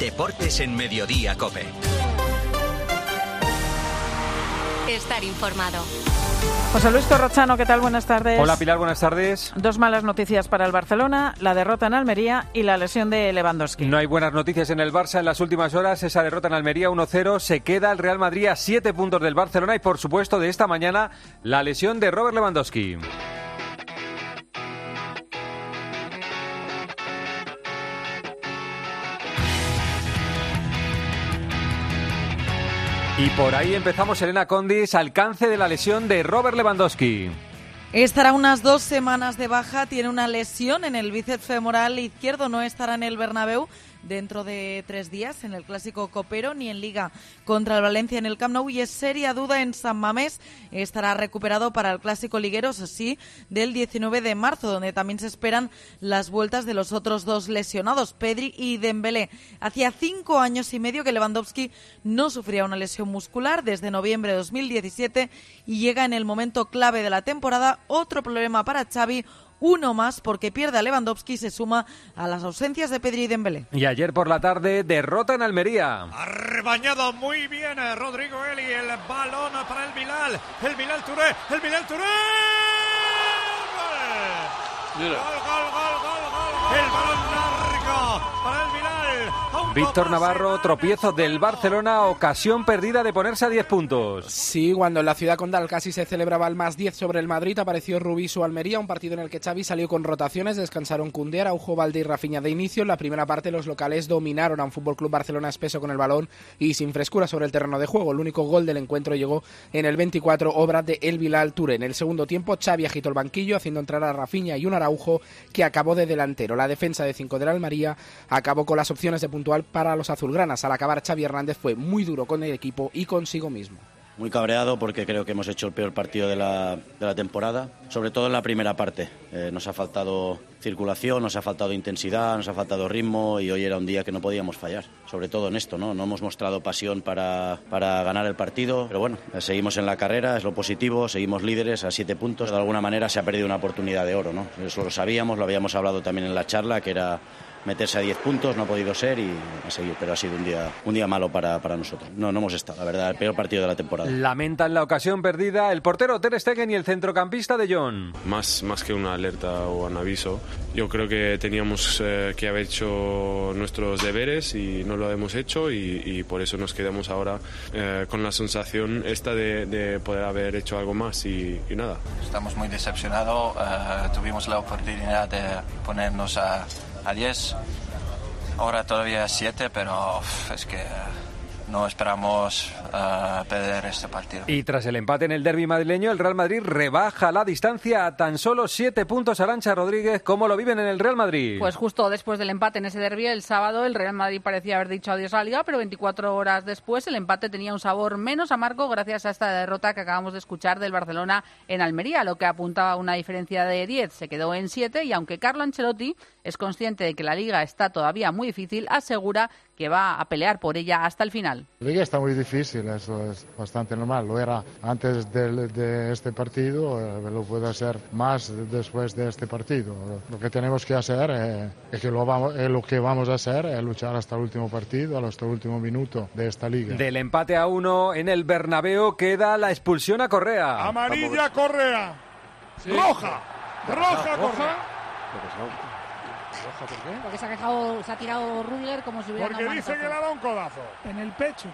Deportes en Mediodía Cope. Estar informado. José Luis Corrochano, ¿qué tal? Buenas tardes. Hola Pilar, buenas tardes. Dos malas noticias para el Barcelona, la derrota en Almería y la lesión de Lewandowski. No hay buenas noticias en el Barça en las últimas horas. Esa derrota en Almería 1-0 se queda el Real Madrid a siete puntos del Barcelona y por supuesto de esta mañana la lesión de Robert Lewandowski. Y por ahí empezamos, Elena Condis, alcance de la lesión de Robert Lewandowski. Estará unas dos semanas de baja, tiene una lesión en el bíceps femoral izquierdo, no estará en el Bernabéu dentro de tres días en el Clásico Copero ni en Liga contra el Valencia en el Camp Nou y es seria duda en San Mamés. Estará recuperado para el Clásico Ligueros, así, del 19 de marzo, donde también se esperan las vueltas de los otros dos lesionados, Pedri y Dembélé. Hacía cinco años y medio que Lewandowski no sufría una lesión muscular desde noviembre de 2017 y llega en el momento clave de la temporada otro problema para Xavi, uno más porque pierde a Lewandowski y se suma a las ausencias de Pedri y Dembélé. Y ayer por la tarde derrota en Almería. Ha rebañado muy bien a Rodrigo Eli el balón para el Bilal, el Bilal Touré, el Bilal Touré. Gol, gol, gol, gol, gol, gol. El balón largo para el Bilal. Víctor Navarro, tropiezo del Barcelona, ocasión perdida de ponerse a 10 puntos. Sí, cuando en la ciudad condal casi se celebraba el más 10 sobre el Madrid, apareció Rubiso Almería, un partido en el que Xavi salió con rotaciones, descansaron Cunde, Araujo, Valde y Rafinha de inicio. En la primera parte los locales dominaron a un Fútbol Club Barcelona espeso con el balón y sin frescura sobre el terreno de juego. El único gol del encuentro llegó en el 24, obra de El Bilal Touré. En el segundo tiempo, Xavi agitó el banquillo, haciendo entrar a Rafinha y un Araujo que acabó de delantero. La defensa de 5 del Almería acabó con las opciones de puntual para los azulgranas. Al acabar, Xavi Hernández fue muy duro con el equipo y consigo mismo. Muy cabreado porque creo que hemos hecho el peor partido de la, de la temporada, sobre todo en la primera parte. Eh, nos ha faltado circulación, nos ha faltado intensidad, nos ha faltado ritmo y hoy era un día que no podíamos fallar, sobre todo en esto, ¿no? No hemos mostrado pasión para, para ganar el partido, pero bueno, eh, seguimos en la carrera, es lo positivo, seguimos líderes a siete puntos, de alguna manera se ha perdido una oportunidad de oro, ¿no? Eso lo sabíamos, lo habíamos hablado también en la charla, que era meterse a 10 puntos, no ha podido ser y a seguir, pero ha sido un día, un día malo para, para nosotros. No, no hemos estado, la verdad, el peor partido de la temporada. Lamentan la ocasión perdida el portero Ter Stegen y el centrocampista de John. Más, más que una alerta o un aviso, yo creo que teníamos eh, que haber hecho nuestros deberes y no lo hemos hecho y, y por eso nos quedamos ahora eh, con la sensación esta de, de, poder haber hecho algo más y, y nada. Estamos muy decepcionados, uh, tuvimos la oportunidad de ponernos a a 10. Ahora todavía a 7, pero es que no esperamos uh, perder este partido. Y tras el empate en el derby madrileño, el Real Madrid rebaja la distancia a tan solo siete puntos. Arancha Rodríguez, ¿cómo lo viven en el Real Madrid? Pues justo después del empate en ese derby, el sábado, el Real Madrid parecía haber dicho adiós a la Liga, pero 24 horas después el empate tenía un sabor menos amargo gracias a esta derrota que acabamos de escuchar del Barcelona en Almería, lo que apuntaba a una diferencia de 10 se quedó en 7 y aunque Carlo Ancelotti es consciente de que la Liga está todavía muy difícil, asegura que va a pelear por ella hasta el final. La liga está muy difícil, eso es bastante normal. Lo era antes de, de este partido, eh, lo puede ser más después de este partido. Lo que tenemos que hacer eh, es que lo, vamos, eh, lo que vamos a hacer es luchar hasta el último partido, hasta el último minuto de esta liga. Del empate a uno en el Bernabéu queda la expulsión a Correa. Amarilla Correa. Sí. Roja. Roja Correa. ¿Por qué? Porque se ha, quejado, se ha tirado Rudiger como si hubiera Porque dice que le ha dado un codazo. En el pecho.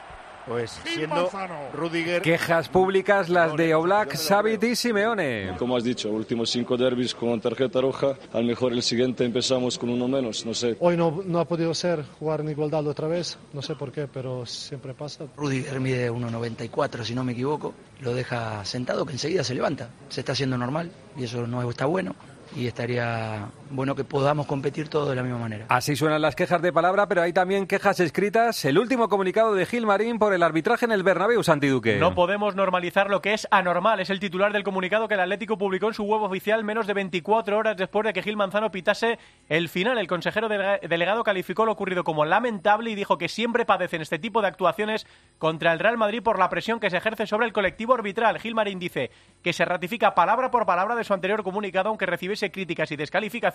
Pues siendo Rudiger... Quejas públicas las de Oblak, Xavi y Simeone. Como has dicho, últimos cinco derbis con tarjeta roja, a lo mejor el siguiente empezamos con uno menos, no sé. Hoy no, no ha podido ser jugar en igualdad otra vez, no sé por qué, pero siempre pasa. Rudiger mide 1,94 si no me equivoco, lo deja sentado que enseguida se levanta, se está haciendo normal y eso no está bueno y estaría bueno que podamos competir todos de la misma manera. Así suenan las quejas de palabra, pero hay también quejas escritas. El último comunicado de Gil Marín por el arbitraje en el Bernabéu, Santiduque. No podemos normalizar lo que es anormal. Es el titular del comunicado que el Atlético publicó en su web oficial menos de 24 horas después de que Gil Manzano pitase el final. El consejero delegado calificó lo ocurrido como lamentable y dijo que siempre padecen este tipo de actuaciones contra el Real Madrid por la presión que se ejerce sobre el colectivo arbitral. Gil Marín dice que se ratifica palabra por palabra de su anterior comunicado, aunque recibiese críticas y descalificaciones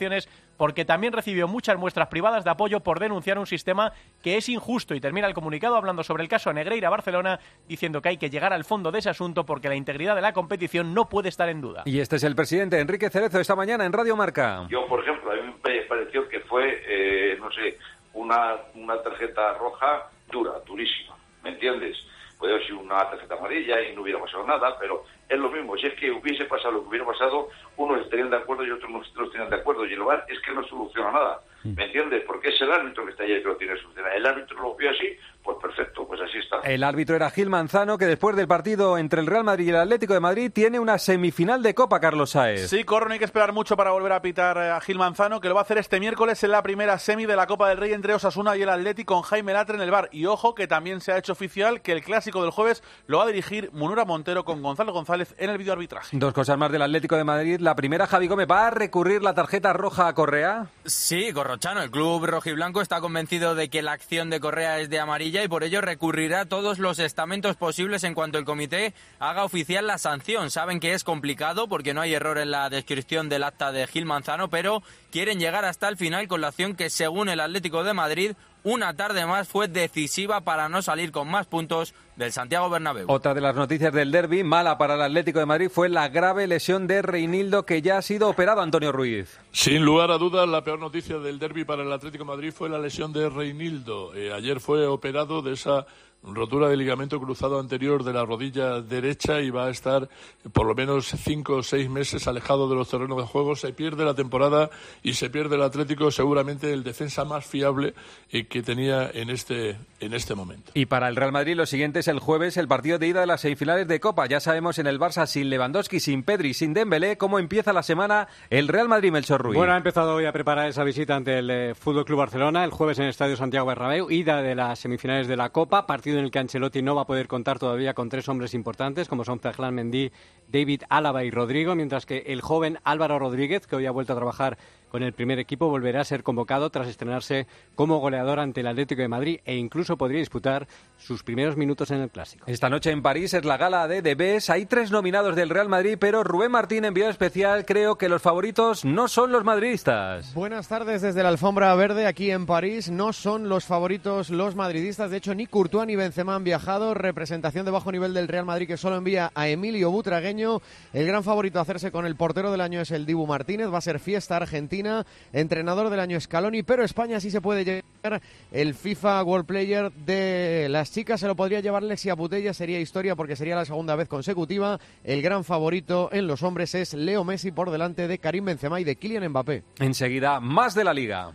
porque también recibió muchas muestras privadas de apoyo por denunciar un sistema que es injusto y termina el comunicado hablando sobre el caso Negreira Barcelona diciendo que hay que llegar al fondo de ese asunto porque la integridad de la competición no puede estar en duda. Y este es el presidente Enrique Cerezo esta mañana en Radio Marca. Yo, por ejemplo, a mí me pareció que fue, eh, no sé, una, una tarjeta roja dura, durísima, ¿me entiendes? Puede haber sido una tarjeta amarilla y no hubiera pasado nada, pero es lo mismo. Si es que hubiese pasado lo que hubiera pasado, unos estarían de acuerdo y otros no estarían de acuerdo. Y el VAR es que no soluciona nada. ¿Me entiendes? Porque es el árbitro que está allí que lo tiene que solucionar. El árbitro lo vio así, pues perfecto, pues así está. El árbitro era Gil Manzano, que después del partido entre el Real Madrid y el Atlético de Madrid tiene una semifinal de Copa, Carlos Saez. Sí, corro, no hay que esperar mucho para volver a pitar eh, a Gil Manzano, que lo va a hacer este miércoles en la primera semi de la Copa del Rey entre Osasuna y el Atlético con Jaime Latre en el bar. Y ojo que también se ha hecho oficial que el clásico del jueves lo va a dirigir Munura Montero con Gonzalo González en el videoarbitraje. Dos cosas más del Atlético de Madrid. La primera, Javi Gómez, ¿va a recurrir la tarjeta roja a Correa? Sí, El club rojiblanco está convencido de que la acción de Correa es de amarilla y por ello recurrirá a todos los estamentos posibles en cuanto el comité haga oficial la sanción. Saben que es complicado porque no hay error en la descripción del acta de Gil Manzano, pero quieren llegar hasta el final con la acción que, según el Atlético de Madrid, una tarde más fue decisiva para no salir con más puntos del Santiago Bernabéu. Otra de las noticias del derby, mala para el Atlético de Madrid, fue la grave lesión de Reinildo que ya ha sido operado, Antonio Ruiz. Sin lugar a dudas, la peor noticia del derby para el Atlético de Madrid fue la lesión de Reinildo. Eh, ayer fue operado de esa rotura de ligamento cruzado anterior de la rodilla derecha y va a estar por lo menos cinco o seis meses alejado de los terrenos de juego. Se pierde la temporada y se pierde el Atlético, seguramente el defensa más fiable eh, que tenía en este, en este momento. Y para el Real Madrid, lo siguiente es el jueves, el partido de ida de las semifinales de Copa. Ya sabemos en el Barça, sin Lewandowski, sin Pedri, sin Dembélé, cómo empieza la semana el Real Madrid Melchor Ruiz. Bueno, ha empezado hoy a preparar esa visita ante el eh, Fútbol Club Barcelona, el jueves en el Estadio Santiago Bernabéu, ida de las semifinales de la Copa, partido en el que Ancelotti no va a poder contar todavía con tres hombres importantes, como son Ferland Mendy, David Álava y Rodrigo, mientras que el joven Álvaro Rodríguez, que hoy ha vuelto a trabajar con el primer equipo, volverá a ser convocado tras estrenarse como goleador ante el Atlético de Madrid e incluso podría disputar sus primeros minutos en el Clásico. Esta noche en París es la gala de DBs. Hay tres nominados del Real Madrid, pero Rubén Martín, enviado especial, creo que los favoritos no son los madridistas. Buenas tardes desde la alfombra verde aquí en París. No son los favoritos los madridistas. De hecho, ni Courtois ni Benzema han viajado. Representación de bajo nivel del Real Madrid que solo envía a Emilio Butragueño. El gran favorito a hacerse con el portero del año es el Dibu Martínez. Va a ser fiesta argentina. Entrenador del año Scaloni, pero España sí se puede llevar el FIFA World Player de las chicas. Se lo podría llevar Lexia Putella. Sería historia porque sería la segunda vez consecutiva. El gran favorito en los hombres es Leo Messi por delante de Karim Benzema y de Kylian Mbappé. Enseguida, más de la liga.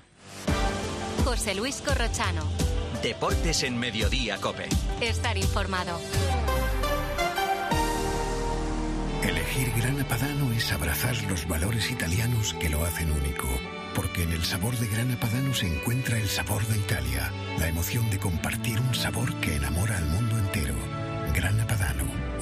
José Luis Corrochano. Deportes en Mediodía, Cope. Estar informado. Elegir Grana Padano es abrazar los valores italianos que lo hacen único. Porque en el sabor de Grana Padano se encuentra el sabor de Italia, la emoción de compartir un sabor que enamora al mundo entero. Grana Padano,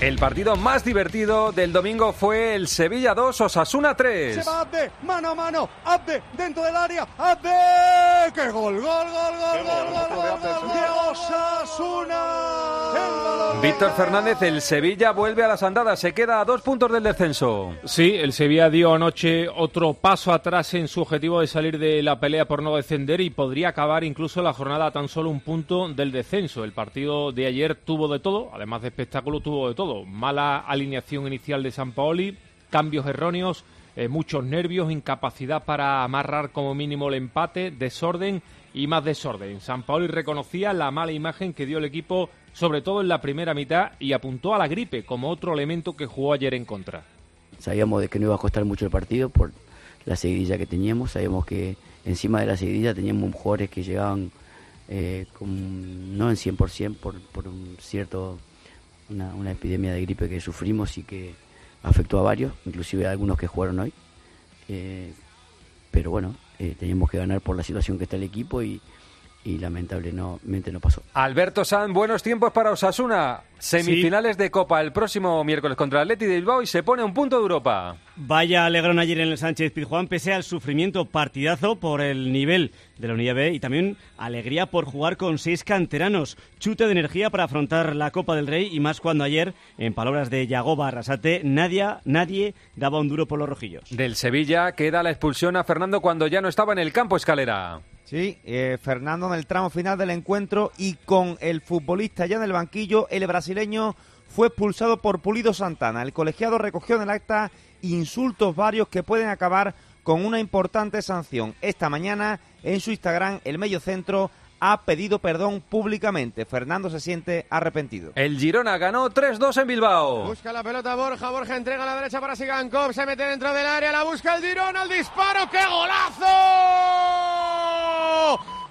El partido más divertido del domingo fue el Sevilla 2, Osasuna 3. Se va Abde, mano a mano, Abde, dentro del área, Abde, Qué gol! ¡Gol, gol, gol! Víctor Fernández, el Sevilla vuelve a las andadas, se queda a dos puntos del descenso. Sí, el Sevilla dio anoche otro paso atrás en su objetivo de salir de la pelea por no descender y podría acabar incluso la jornada a tan solo un punto del descenso. El partido de ayer tuvo de todo, además de espectáculo, tuvo de todo. Mala alineación inicial de San Paoli, cambios erróneos, eh, muchos nervios, incapacidad para amarrar como mínimo el empate, desorden y más desorden. San Paoli reconocía la mala imagen que dio el equipo, sobre todo en la primera mitad, y apuntó a la gripe como otro elemento que jugó ayer en contra. Sabíamos de que no iba a costar mucho el partido por la seguidilla que teníamos, sabíamos que encima de la seguidilla teníamos jugadores que llegaban eh, no en 100% por, por un cierto, una, una epidemia de gripe que sufrimos y que afectó a varios, inclusive a algunos que jugaron hoy. Eh, pero bueno, eh, teníamos que ganar por la situación que está el equipo y, y lamentablemente no pasó. Alberto San, buenos tiempos para Osasuna. Semifinales de Copa el próximo miércoles contra el Atleti de Bilbao y se pone un punto de Europa. Vaya alegrón ayer en el Sánchez Pizjuán, pese al sufrimiento partidazo por el nivel de la Unidad B y también alegría por jugar con seis canteranos. Chute de energía para afrontar la Copa del Rey y más cuando ayer, en palabras de Yagoba Arrasate, nadie, nadie daba un duro por los rojillos. Del Sevilla queda la expulsión a Fernando cuando ya no estaba en el campo escalera. Sí, eh, Fernando en el tramo final del encuentro y con el futbolista ya en el banquillo, el brasileño fue expulsado por Pulido Santana. El colegiado recogió en el acta insultos varios que pueden acabar con una importante sanción. Esta mañana en su Instagram el medio centro ha pedido perdón públicamente. Fernando se siente arrepentido. El Girona ganó 3-2 en Bilbao. Busca la pelota Borja, Borja entrega a la derecha para Sigankov, se mete dentro del área, la busca el Girona, el disparo, ¡qué golazo!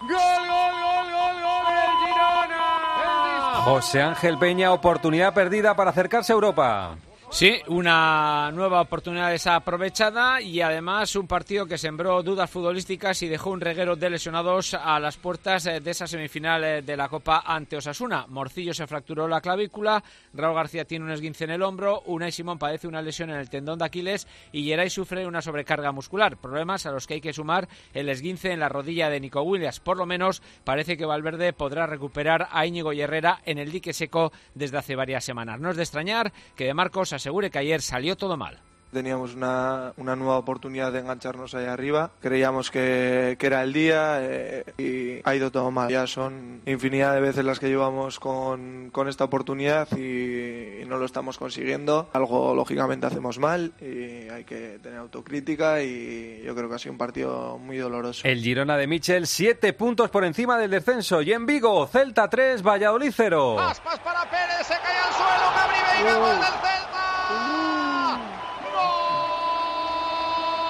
¡Gol, gol, gol, gol, gol del Girona! José Ángel Peña, oportunidad perdida para acercarse a Europa. Sí, una nueva oportunidad desaprovechada y además un partido que sembró dudas futbolísticas y dejó un reguero de lesionados a las puertas eh, de esa semifinal eh, de la Copa ante Osasuna. Morcillo se fracturó la clavícula, Raúl García tiene un esguince en el hombro, Unai Simón padece una lesión en el tendón de Aquiles y Geray sufre una sobrecarga muscular. Problemas a los que hay que sumar el esguince en la rodilla de Nico Williams. Por lo menos parece que Valverde podrá recuperar a Íñigo Herrera en el dique seco desde hace varias semanas. No es de extrañar que de Marcos asegure que ayer salió todo mal. Teníamos una, una nueva oportunidad de engancharnos ahí arriba. Creíamos que, que era el día eh, y ha ido todo mal. Ya son infinidad de veces las que llevamos con, con esta oportunidad y, y no lo estamos consiguiendo. Algo lógicamente hacemos mal y hay que tener autocrítica y yo creo que ha sido un partido muy doloroso. El Girona de Michel, siete puntos por encima del descenso. Y en Vigo, Celta 3, Valladolid 0. Aspas para Pérez, se cae al suelo, Gabri Veiga, gol del Celta.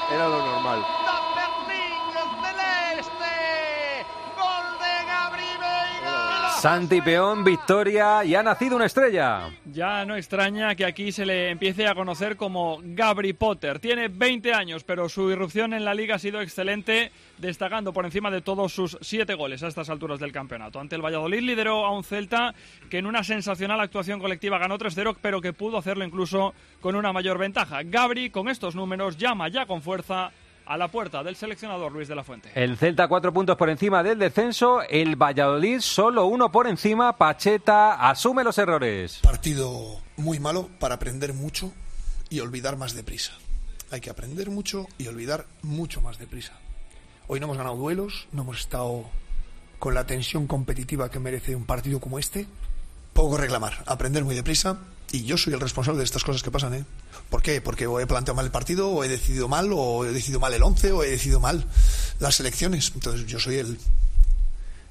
Era lo normal. Santi Peón, victoria y ha nacido una estrella. Ya no extraña que aquí se le empiece a conocer como Gabri Potter. Tiene 20 años, pero su irrupción en la liga ha sido excelente, destacando por encima de todos sus siete goles a estas alturas del campeonato. Ante el Valladolid lideró a un Celta que en una sensacional actuación colectiva ganó 3-0, pero que pudo hacerlo incluso con una mayor ventaja. Gabri, con estos números, llama ya con fuerza a la puerta del seleccionador Luis de la Fuente. El Celta cuatro puntos por encima del descenso, el Valladolid solo uno por encima, Pacheta asume los errores. Partido muy malo para aprender mucho y olvidar más deprisa. Hay que aprender mucho y olvidar mucho más deprisa. Hoy no hemos ganado duelos, no hemos estado con la tensión competitiva que merece un partido como este. Poco reclamar, aprender muy deprisa y yo soy el responsable de estas cosas que pasan, ¿eh? ¿Por qué? Porque o he planteado mal el partido, o he decidido mal, o he decidido mal el 11, o he decidido mal las elecciones. Entonces yo soy el,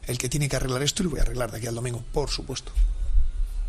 el que tiene que arreglar esto y lo voy a arreglar de aquí al domingo, por supuesto.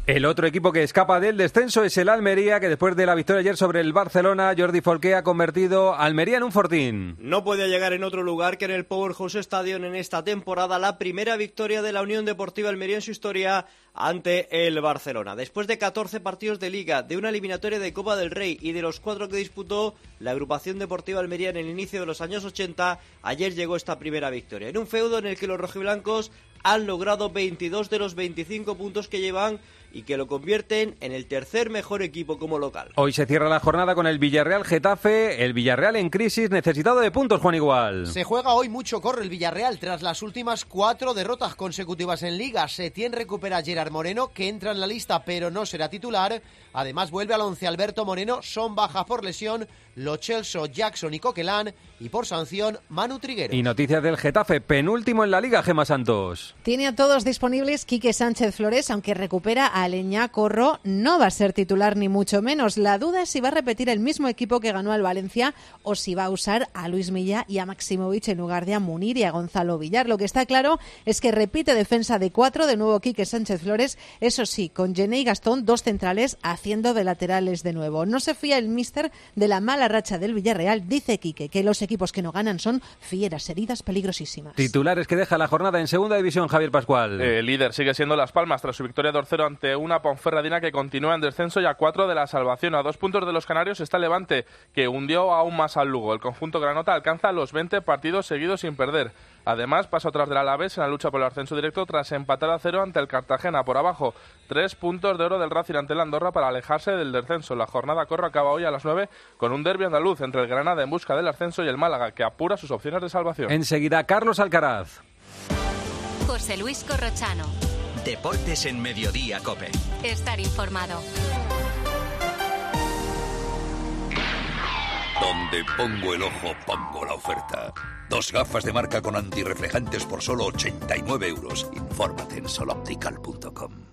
El otro equipo que escapa del descenso es el Almería, que después de la victoria ayer sobre el Barcelona, Jordi Folqué ha convertido a Almería en un fortín. No puede llegar en otro lugar que en el Powerhouse Stadium en esta temporada la primera victoria de la Unión Deportiva Almería en su historia ante el Barcelona. Después de 14 partidos de liga, de una eliminatoria de Copa del Rey y de los cuatro que disputó la agrupación deportiva Almería en el inicio de los años 80, ayer llegó esta primera victoria. En un feudo en el que los rojiblancos han logrado 22 de los 25 puntos que llevan y que lo convierten en el tercer mejor equipo como local. Hoy se cierra la jornada con el Villarreal Getafe, el Villarreal en crisis, necesitado de puntos, Juan Igual. Se juega hoy mucho corre el Villarreal tras las últimas cuatro derrotas consecutivas en Liga. Setién recupera a Gerard Moreno, que entra en la lista pero no será titular. Además vuelve al once Alberto Moreno, son bajas por lesión, Lo Celso, Jackson y Coquelán y por sanción Manu Triguero. Y noticias del Getafe, penúltimo en la Liga, Gema Santos. Tiene a todos disponibles Quique Sánchez Flores, aunque recupera a Aleñá Corro, no va a ser titular ni mucho menos. La duda es si va a repetir el mismo equipo que ganó al Valencia o si va a usar a Luis Milla y a Maximovic en lugar de a Munir y a Gonzalo Villar. Lo que está claro es que repite defensa de cuatro, de nuevo Quique Sánchez Flores, eso sí, con Gené y Gastón, dos centrales, haciendo de laterales de nuevo. No se fía el míster de la mala racha del Villarreal, dice Quique, que los equipos que no ganan son fieras, heridas peligrosísimas. Titulares que deja la jornada en segunda división, Javier Pascual. El líder sigue siendo Las Palmas tras su victoria 2-0 ante una Ponferradina que continúa en descenso y a cuatro de la salvación. A dos puntos de los Canarios está Levante, que hundió aún más al Lugo. El conjunto Granota alcanza los 20 partidos seguidos sin perder. Además, pasa atrás del Alavés en la lucha por el ascenso directo tras empatar a cero ante el Cartagena por abajo. Tres puntos de oro del Racing ante el Andorra para alejarse del descenso. La jornada corre acaba hoy a las 9 con un derbi andaluz entre el Granada en busca del ascenso y el Málaga, que apura sus opciones de salvación. Enseguida, Carlos Alcaraz. José Luis Corrochano. Deportes en Mediodía, Cope. Estar informado. Donde pongo el ojo, pongo la oferta. Dos gafas de marca con antirreflejantes por solo 89 euros. Infórmate en soloptical.com.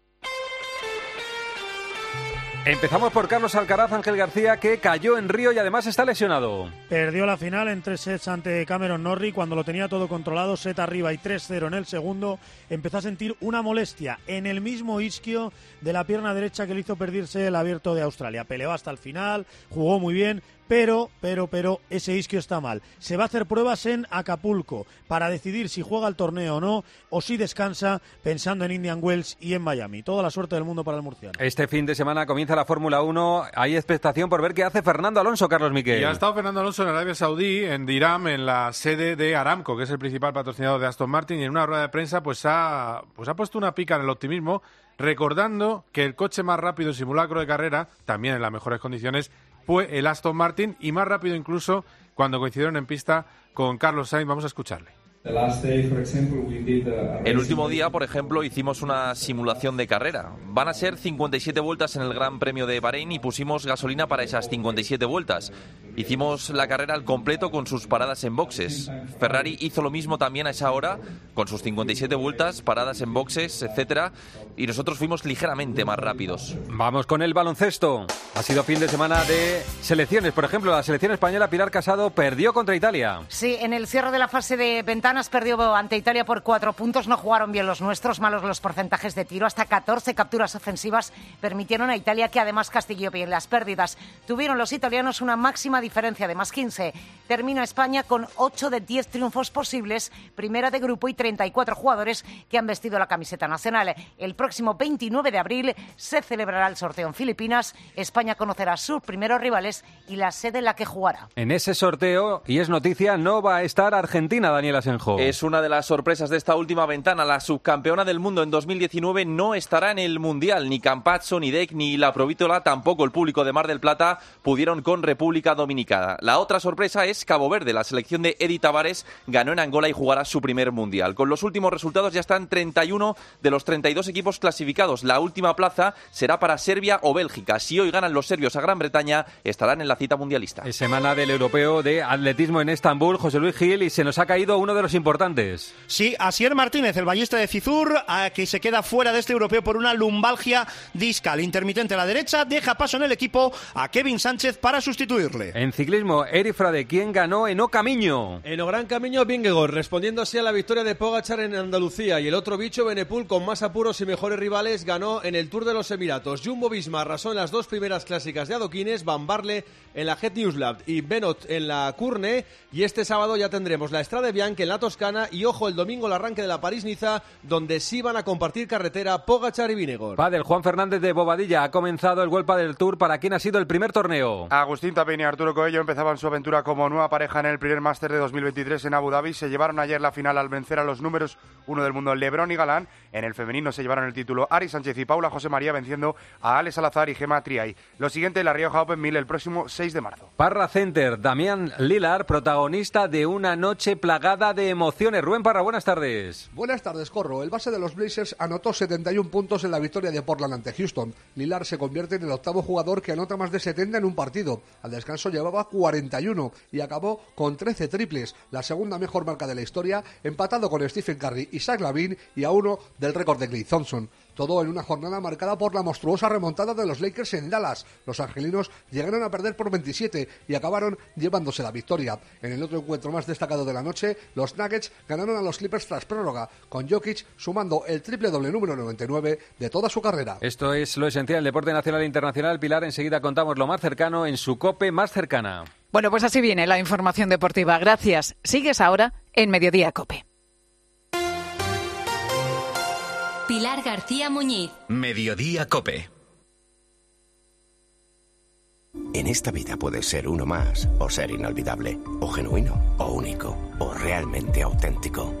Empezamos por Carlos Alcaraz, Ángel García, que cayó en Río y además está lesionado. Perdió la final en tres sets ante Cameron Norrie cuando lo tenía todo controlado, set arriba y 3-0 en el segundo. Empezó a sentir una molestia en el mismo isquio de la pierna derecha que le hizo perderse el abierto de Australia. Peleó hasta el final, jugó muy bien, pero, pero, pero ese isquio está mal. Se va a hacer pruebas en Acapulco para decidir si juega el torneo o no, o si descansa pensando en Indian Wells y en Miami. Toda la suerte del mundo para el murciano. Este fin de semana comienza la Fórmula 1. Hay expectación por ver qué hace Fernando Alonso, Carlos Miquel. Y ha estado Fernando Alonso en Arabia Saudí, en Diram, en la sede de Aramco, que es el principal patrocinador de Aston Martin, y en una rueda de prensa pues ha, pues ha puesto una pica en el optimismo, recordando que el coche más rápido simulacro de carrera, también en las mejores condiciones, fue el Aston Martin y más rápido incluso cuando coincidieron en pista con Carlos Sainz. Vamos a escucharle. El último día, por ejemplo, hicimos una simulación de carrera. Van a ser 57 vueltas en el Gran Premio de Bahrein y pusimos gasolina para esas 57 vueltas. Hicimos la carrera al completo con sus paradas en boxes. Ferrari hizo lo mismo también a esa hora, con sus 57 vueltas, paradas en boxes, etcétera, y nosotros fuimos ligeramente más rápidos. Vamos con el baloncesto. Ha sido fin de semana de selecciones. Por ejemplo, la selección española Pilar Casado perdió contra Italia. Sí, en el cierre de la fase de ventanas perdió ante Italia por cuatro puntos. No jugaron bien los nuestros, malos los porcentajes de tiro. Hasta 14 capturas ofensivas permitieron a Italia que además castiguó bien las pérdidas. Tuvieron los italianos una máxima diferencia de más 15. Termina España con 8 de 10 triunfos posibles, primera de grupo y 34 jugadores que han vestido la camiseta nacional. El próximo 29 de abril se celebrará el sorteo en Filipinas. España conocerá sus primeros rivales y la sede en la que jugará. En ese sorteo, y es noticia, no va a estar Argentina, Daniel Es una de las sorpresas de esta última ventana. La subcampeona del mundo en 2019 no estará en el Mundial. Ni Campazzo, ni Deck, ni La Provítola, tampoco el público de Mar del Plata pudieron con República Dominicana. La otra sorpresa es Cabo Verde. La selección de Eddie Tavares ganó en Angola y jugará su primer Mundial. Con los últimos resultados ya están 31 de los 32 equipos clasificados. La última plaza será para Serbia o Bélgica. Si hoy ganan los serbios a Gran Bretaña, estarán en la cita mundialista. Es semana del europeo de atletismo en Estambul, José Luis Gil, y se nos ha caído uno de los importantes. Sí, Asier Martínez, el ballista de Cizur, que se queda fuera de este europeo por una lumbalgia discal intermitente a la derecha, deja paso en el equipo a Kevin Sánchez para sustituirle. En ciclismo, Eri Frade, ¿quién ganó en O Camino? En O Gran Camino, Vingegaard, respondiendo así a la victoria de Pogachar en Andalucía y el otro bicho, Benepul, con más apuros y mejores rivales, ganó en el Tour de los Emiratos. Jumbo Visma arrasó en las dos primeras clásicas de adoquines, Van Barle en la Jet News Lab y Benot en la Curne. Y este sábado ya tendremos la Estrada Bianca en la Toscana y ojo el domingo el arranque de la París-Niza, donde sí van a compartir carretera Pogachar y Vinegor. Padel Juan Fernández de Bobadilla ha comenzado el Vuelta del Tour. ¿Para quién ha sido el primer torneo? Agustín Tapín y Arturo Coello empezaban su aventura como nueva pareja en el primer máster de 2023 en Abu Dhabi. Se llevaron ayer la final al vencer a los números uno del mundo, Lebron y Galán. En el femenino se llevaron el título Ari Sánchez y Paula José María venciendo a Ale Salazar y Gema Triay. Lo siguiente, la Rioja Open 1000 el próximo 6 de marzo. Parra Center, Damián Lilar, protagonista de una noche plagada de emociones. Rubén Parra, buenas tardes. Buenas tardes, Corro. El base de los Blazers anotó 71 puntos en la victoria de Portland ante Houston. Lilar se convierte en el octavo jugador que anota más de 70 en un partido. Al descanso llevaba 41 y acabó con 13 triples, la segunda mejor marca de la historia, empatado con Stephen Curry y Zach Lavin y a uno del récord de Clay Thompson. Todo en una jornada marcada por la monstruosa remontada de los Lakers en Dallas. Los angelinos llegaron a perder por 27 y acabaron llevándose la victoria. En el otro encuentro más destacado de la noche, los Nuggets ganaron a los Clippers tras prórroga, con Jokic sumando el triple doble número 99 de toda su carrera. Esto es lo esencial del deporte nacional e internacional. Pilar, enseguida contamos lo más cercano en su cope más cercana. Bueno, pues así viene la información deportiva. Gracias. Sigues ahora en Mediodía Cope. Pilar García Muñiz. Mediodía Cope. En esta vida puedes ser uno más, o ser inolvidable, o genuino, o único, o realmente auténtico.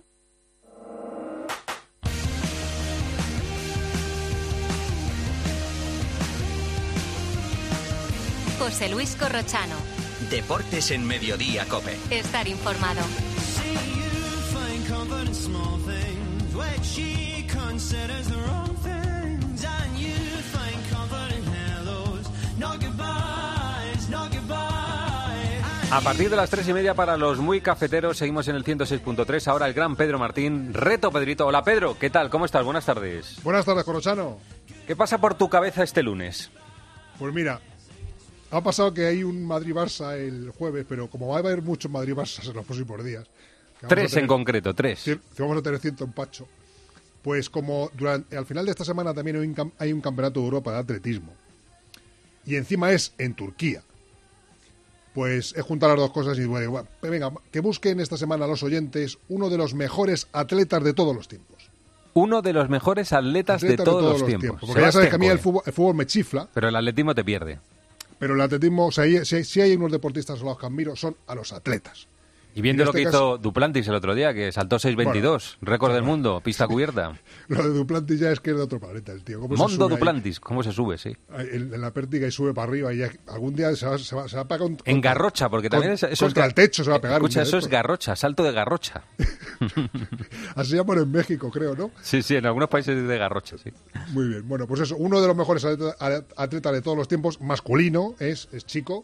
José Luis Corrochano. Deportes en Mediodía Cope. Estar informado. A partir de las tres y media para los muy cafeteros, seguimos en el 106.3. Ahora el gran Pedro Martín. Reto, Pedrito. Hola, Pedro. ¿Qué tal? ¿Cómo estás? Buenas tardes. Buenas tardes, Corrochano. ¿Qué pasa por tu cabeza este lunes? Pues mira, ha pasado que hay un Madrid-Barça el jueves, pero como va a haber muchos Madrid-Barça en los próximos días. Tres tener- en concreto, tres. vamos a tener ciento empacho. Pues como durante, al final de esta semana también hay un, cam- hay un campeonato de Europa de atletismo. Y encima es en Turquía. Pues he juntado las dos cosas y bueno, bueno, venga, que busquen esta semana los oyentes uno de los mejores atletas de todos los tiempos. Uno de los mejores atletas de todos, los tiempos. Porque ya sabes que a mí el Sebastián fútbol, el fútbol me chifla. Pero el atletismo te pierde. Pero el atletismo, o sea, si hay unos deportistas a los que admiro, son a los atletas. Y viendo en lo que este hizo Duplantis el otro día, que saltó 6.22, récord del mundo, pista cubierta. Lo de Duplantis ya es que es de otro planeta el tío. ¿Cómo Mondo ahí? Duplantis, ¿cómo se sube? Sí. En, en la pértiga y sube para arriba y ya- algún día se va, se va, se va a pegar un- En contra- garrocha, porque con- también es, eso es contra el techo se va a pegar. Escucha, eso es garrocha, salto de garrocha. Así llaman en México, creo, ¿no? Sí, sí, en algunos países es de garrocha, sí. Muy bien. Bueno, pues eso, uno de los mejores atleta- atletas de todos los tiempos, masculino, es, es chico.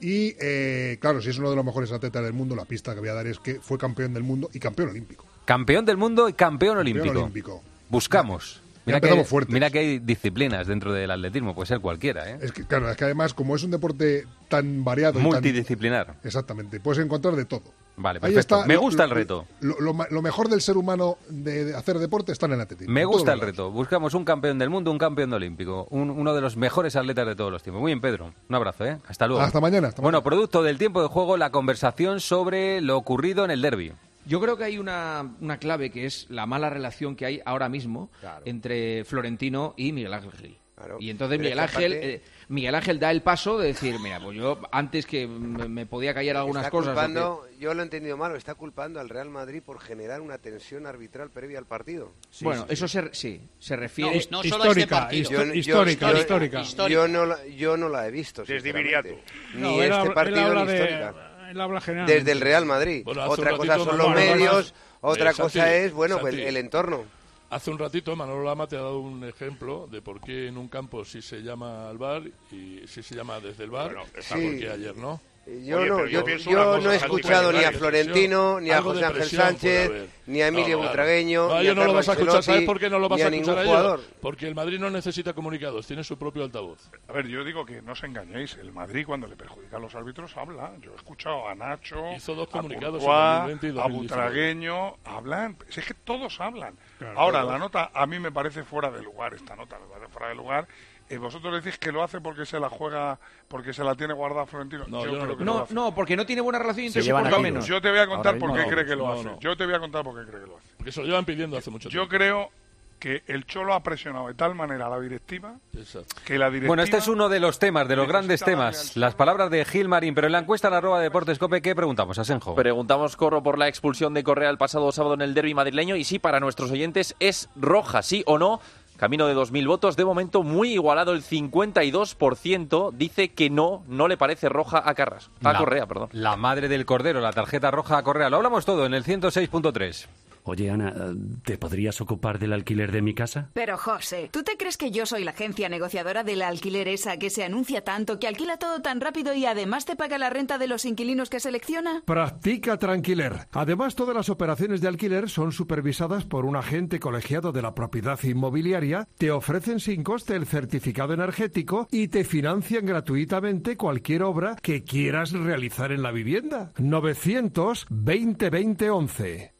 Y eh, claro, si es uno de los mejores atletas del mundo, la pista que voy a dar es que fue campeón del mundo y campeón olímpico. Campeón del mundo y campeón, olímpico. olímpico. Buscamos. Ya Mira que, fuertes. mira que hay disciplinas dentro del atletismo, puede ser cualquiera, ¿eh? Es que, claro, es que además, como es un deporte tan variado y tan- Multidisciplinar. Exactamente, puedes encontrar de todo. Vale, Ahí perfecto. está Me lo- gusta el reto. Lo, lo ma- lo mejor del ser humano de, de hacer deporte está en el atletismo. Me gusta el reto. Buscamos un campeón del mundo, un campeón olímpico. Un- uno de los mejores atletas de todos los tiempos. Muy bien, Pedro. Un abrazo, ¿eh? Hasta luego. Hasta mañana, hasta bueno, producto del tiempo de juego, la conversación sobre lo ocurrido en el derby. Yo creo que hay una, una clave que es la mala relación que hay ahora mismo entre Florentino y Miguel Ángel Gil. Y entonces Miguel Ángel, eh, Miguel Ángel da el paso de decir, mira, pues yo antes que me, podía callar algunas está cosas. que- culpando, yo lo he entendido mal, está culpando al Real Madrid por generar una tensión arbitral previa al partido. bueno, eso se, sí, se refiere... No, no solo a este Histórica, partido. histo- histórica, histórica. Yo no la- yo no la he visto, Desde. Ni No, este partido ni de- histórica. habla general. Desde el Real Madrid. Bueno, otra cosa son los medios, otra Eh, cosa Santi, es, bueno, pues el entorno. Hace un ratito Manolo Lama te ha dado un ejemplo de por qué en un campo sí se llama al bar y sí se llama desde el bar, Sí. porque ayer no. Yo no, yo, yo no he escuchado ni a Florentino, ni a José Ángel Sánchez, ni a Emilio No, Butragueño, No, ni yo a no lo vas a escuchar. ¿Sabes por qué no lo vas a a escuchar a jugador. ellos? Porque el Madrid no necesita comunicados, tiene su propio altavoz. A ver, yo digo que no os engañéis. El Madrid, cuando le perjudica a los árbitros, habla. Yo he escuchado a Nacho, Hizo dos a comunicados en Courtois, 2020 y a 2019. Butragueño. Hablan. Si es que todos hablan. Claro, Ahora, la nota a mí me parece fuera de lugar. Esta nota me parece fuera de lugar. Eh, vosotros decís que lo hace porque se la juega, porque se la tiene guardada Florentino. No, yo no creo que No, lo hace. no, porque no tiene buena relación a menos. Yo te voy a contar Ahora por qué mismo cree no, que lo no, hace. no. Yo te voy a contar por qué cree que lo hace. Porque se lo llevan pidiendo hace mucho Yo tiempo. creo que el Cholo ha presionado de tal manera a la directiva que la directiva... Bueno, este es uno de los temas, de los grandes temas. Las palabras de Gil Marín, pero en la encuesta en arroba deportescope, ¿qué preguntamos, Asenjo? Preguntamos, Corro, por la expulsión de Correa el pasado sábado en el derby madrileño y sí, para nuestros oyentes, ¿es roja, sí o no? Camino de 2.000 votos. De momento muy igualado, el 52% dice que no, no le parece roja a Carras. A La- Correa, perdón. La madre del cordero, la tarjeta roja a Correa. Lo hablamos todo en el 106.3. Oye, Ana, ¿te podrías ocupar del alquiler de mi casa? Pero José, ¿tú te crees que yo soy la agencia negociadora del alquiler esa que se anuncia tanto, que alquila todo tan rápido y además te paga la renta de los inquilinos que selecciona? Practica Tranquiler. Además, todas las operaciones de alquiler son supervisadas por un agente colegiado de la propiedad inmobiliaria, te ofrecen sin coste el certificado energético y te financian gratuitamente cualquier obra que quieras realizar en la vivienda. 920 20 11.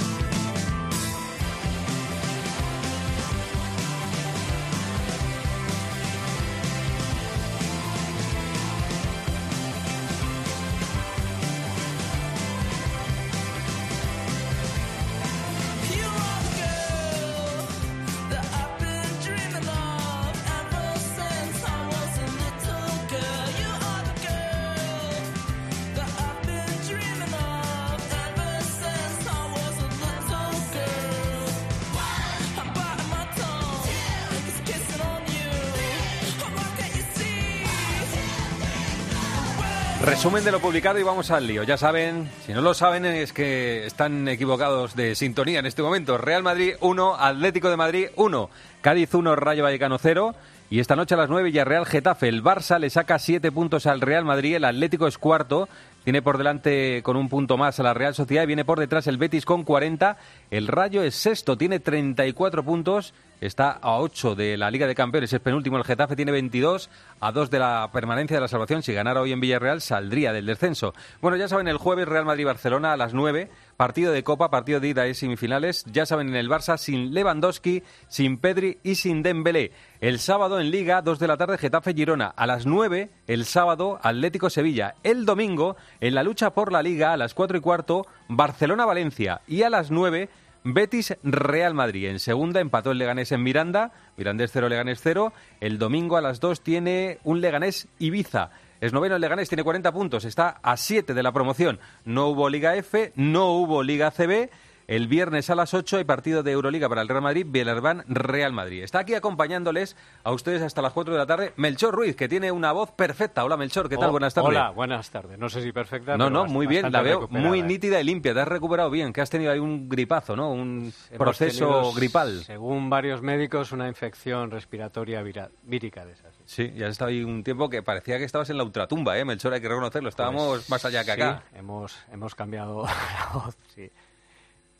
Resumen de lo publicado y vamos al lío. Ya saben, si no lo saben es que están equivocados de sintonía en este momento. Real Madrid 1, Atlético de Madrid 1, Cádiz 1, Rayo Vallecano 0. Y esta noche a las 9 Villarreal Getafe. El Barça le saca 7 puntos al Real Madrid, el Atlético es cuarto, tiene por delante con un punto más a la Real Sociedad y viene por detrás el Betis con 40. El Rayo es sexto, tiene 34 puntos, está a 8 de la Liga de Campeones, es penúltimo. El Getafe tiene 22, a 2 de la permanencia de la salvación. Si ganara hoy en Villarreal, saldría del descenso. Bueno, ya saben, el jueves Real Madrid-Barcelona a las 9. Partido de Copa, partido de ida y semifinales. Ya saben, en el Barça sin Lewandowski, sin Pedri y sin Dembélé. El sábado en Liga, 2 de la tarde, Getafe-Girona. A las 9, el sábado, Atlético-Sevilla. El domingo, en la lucha por la Liga, a las 4 y cuarto, Barcelona-Valencia. Y a las 9, Betis-Real Madrid. En segunda empató el Leganés en Miranda. Mirandés 0, Leganés 0. El domingo a las 2 tiene un Leganés-Ibiza. Es noveno el Leganés, tiene 40 puntos, está a 7 de la promoción. No hubo Liga F, no hubo Liga CB. El viernes a las 8 hay partido de Euroliga para el Real Madrid, Villarban Real Madrid. Está aquí acompañándoles a ustedes hasta las 4 de la tarde Melchor Ruiz, que tiene una voz perfecta. Hola Melchor, ¿qué tal? Oh, buenas tardes. Hola, buenas tardes. No sé si perfecta. No, no, muy bien, la veo muy ¿eh? nítida y limpia. Te has recuperado bien, que has tenido ahí un gripazo, ¿no? Un Hemos proceso tenido, gripal. Según varios médicos, una infección respiratoria vírica de esas. Sí, ya has estado ahí un tiempo que parecía que estabas en la ultratumba, ¿eh, Melchor? Hay que reconocerlo. Estábamos Pues, más allá que acá. sí, hemos, hemos cambiado la voz, sí.